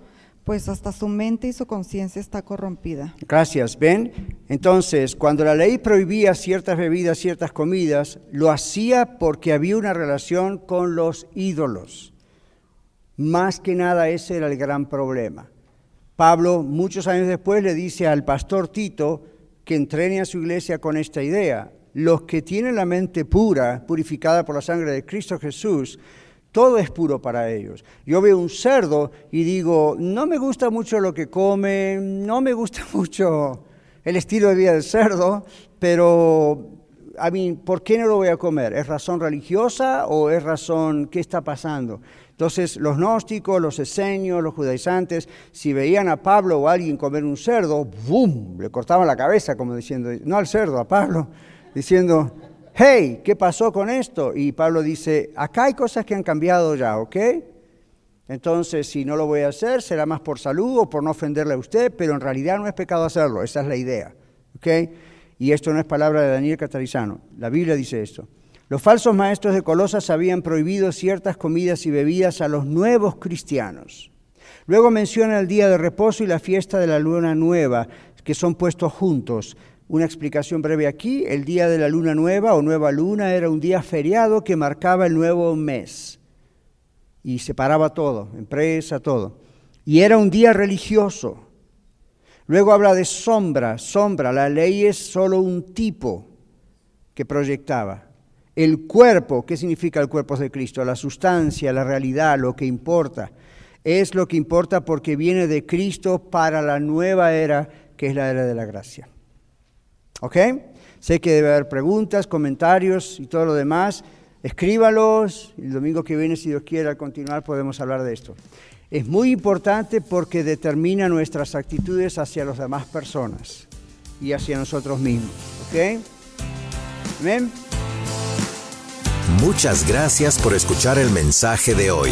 pues hasta su mente y su conciencia está corrompida.
Gracias, ¿ven? Entonces, cuando la ley prohibía ciertas bebidas, ciertas comidas, lo hacía porque había una relación con los ídolos. Más que nada ese era el gran problema. Pablo, muchos años después, le dice al pastor Tito que entrene a su iglesia con esta idea. Los que tienen la mente pura, purificada por la sangre de Cristo Jesús, todo es puro para ellos. Yo veo un cerdo y digo, no me gusta mucho lo que come, no me gusta mucho el estilo de vida del cerdo, pero a mí, ¿por qué no lo voy a comer? ¿Es razón religiosa o es razón qué está pasando? Entonces, los gnósticos, los esenios, los judaizantes, si veían a Pablo o a alguien comer un cerdo, ¡bum! Le cortaban la cabeza, como diciendo, no al cerdo, a Pablo, diciendo, hey, ¿qué pasó con esto? Y Pablo dice, acá hay cosas que han cambiado ya, ¿ok? Entonces, si no lo voy a hacer, será más por salud o por no ofenderle a usted, pero en realidad no es pecado hacerlo, esa es la idea, ¿ok? Y esto no es palabra de Daniel Catarizano, la Biblia dice esto. Los falsos maestros de Colosas habían prohibido ciertas comidas y bebidas a los nuevos cristianos. Luego menciona el día de reposo y la fiesta de la luna nueva, que son puestos juntos. Una explicación breve aquí, el día de la luna nueva o nueva luna era un día feriado que marcaba el nuevo mes y separaba todo, empresa, todo. Y era un día religioso. Luego habla de sombra, sombra, la ley es solo un tipo que proyectaba. El cuerpo, ¿qué significa el cuerpo de Cristo? La sustancia, la realidad, lo que importa. Es lo que importa porque viene de Cristo para la nueva era, que es la era de la gracia. ¿Ok? Sé que debe haber preguntas, comentarios y todo lo demás. Escríbalos. El domingo que viene, si Dios quiere, al continuar podemos hablar de esto. Es muy importante porque determina nuestras actitudes hacia las demás personas y hacia nosotros mismos. ¿Ok? Amén.
Muchas gracias por escuchar el mensaje de hoy.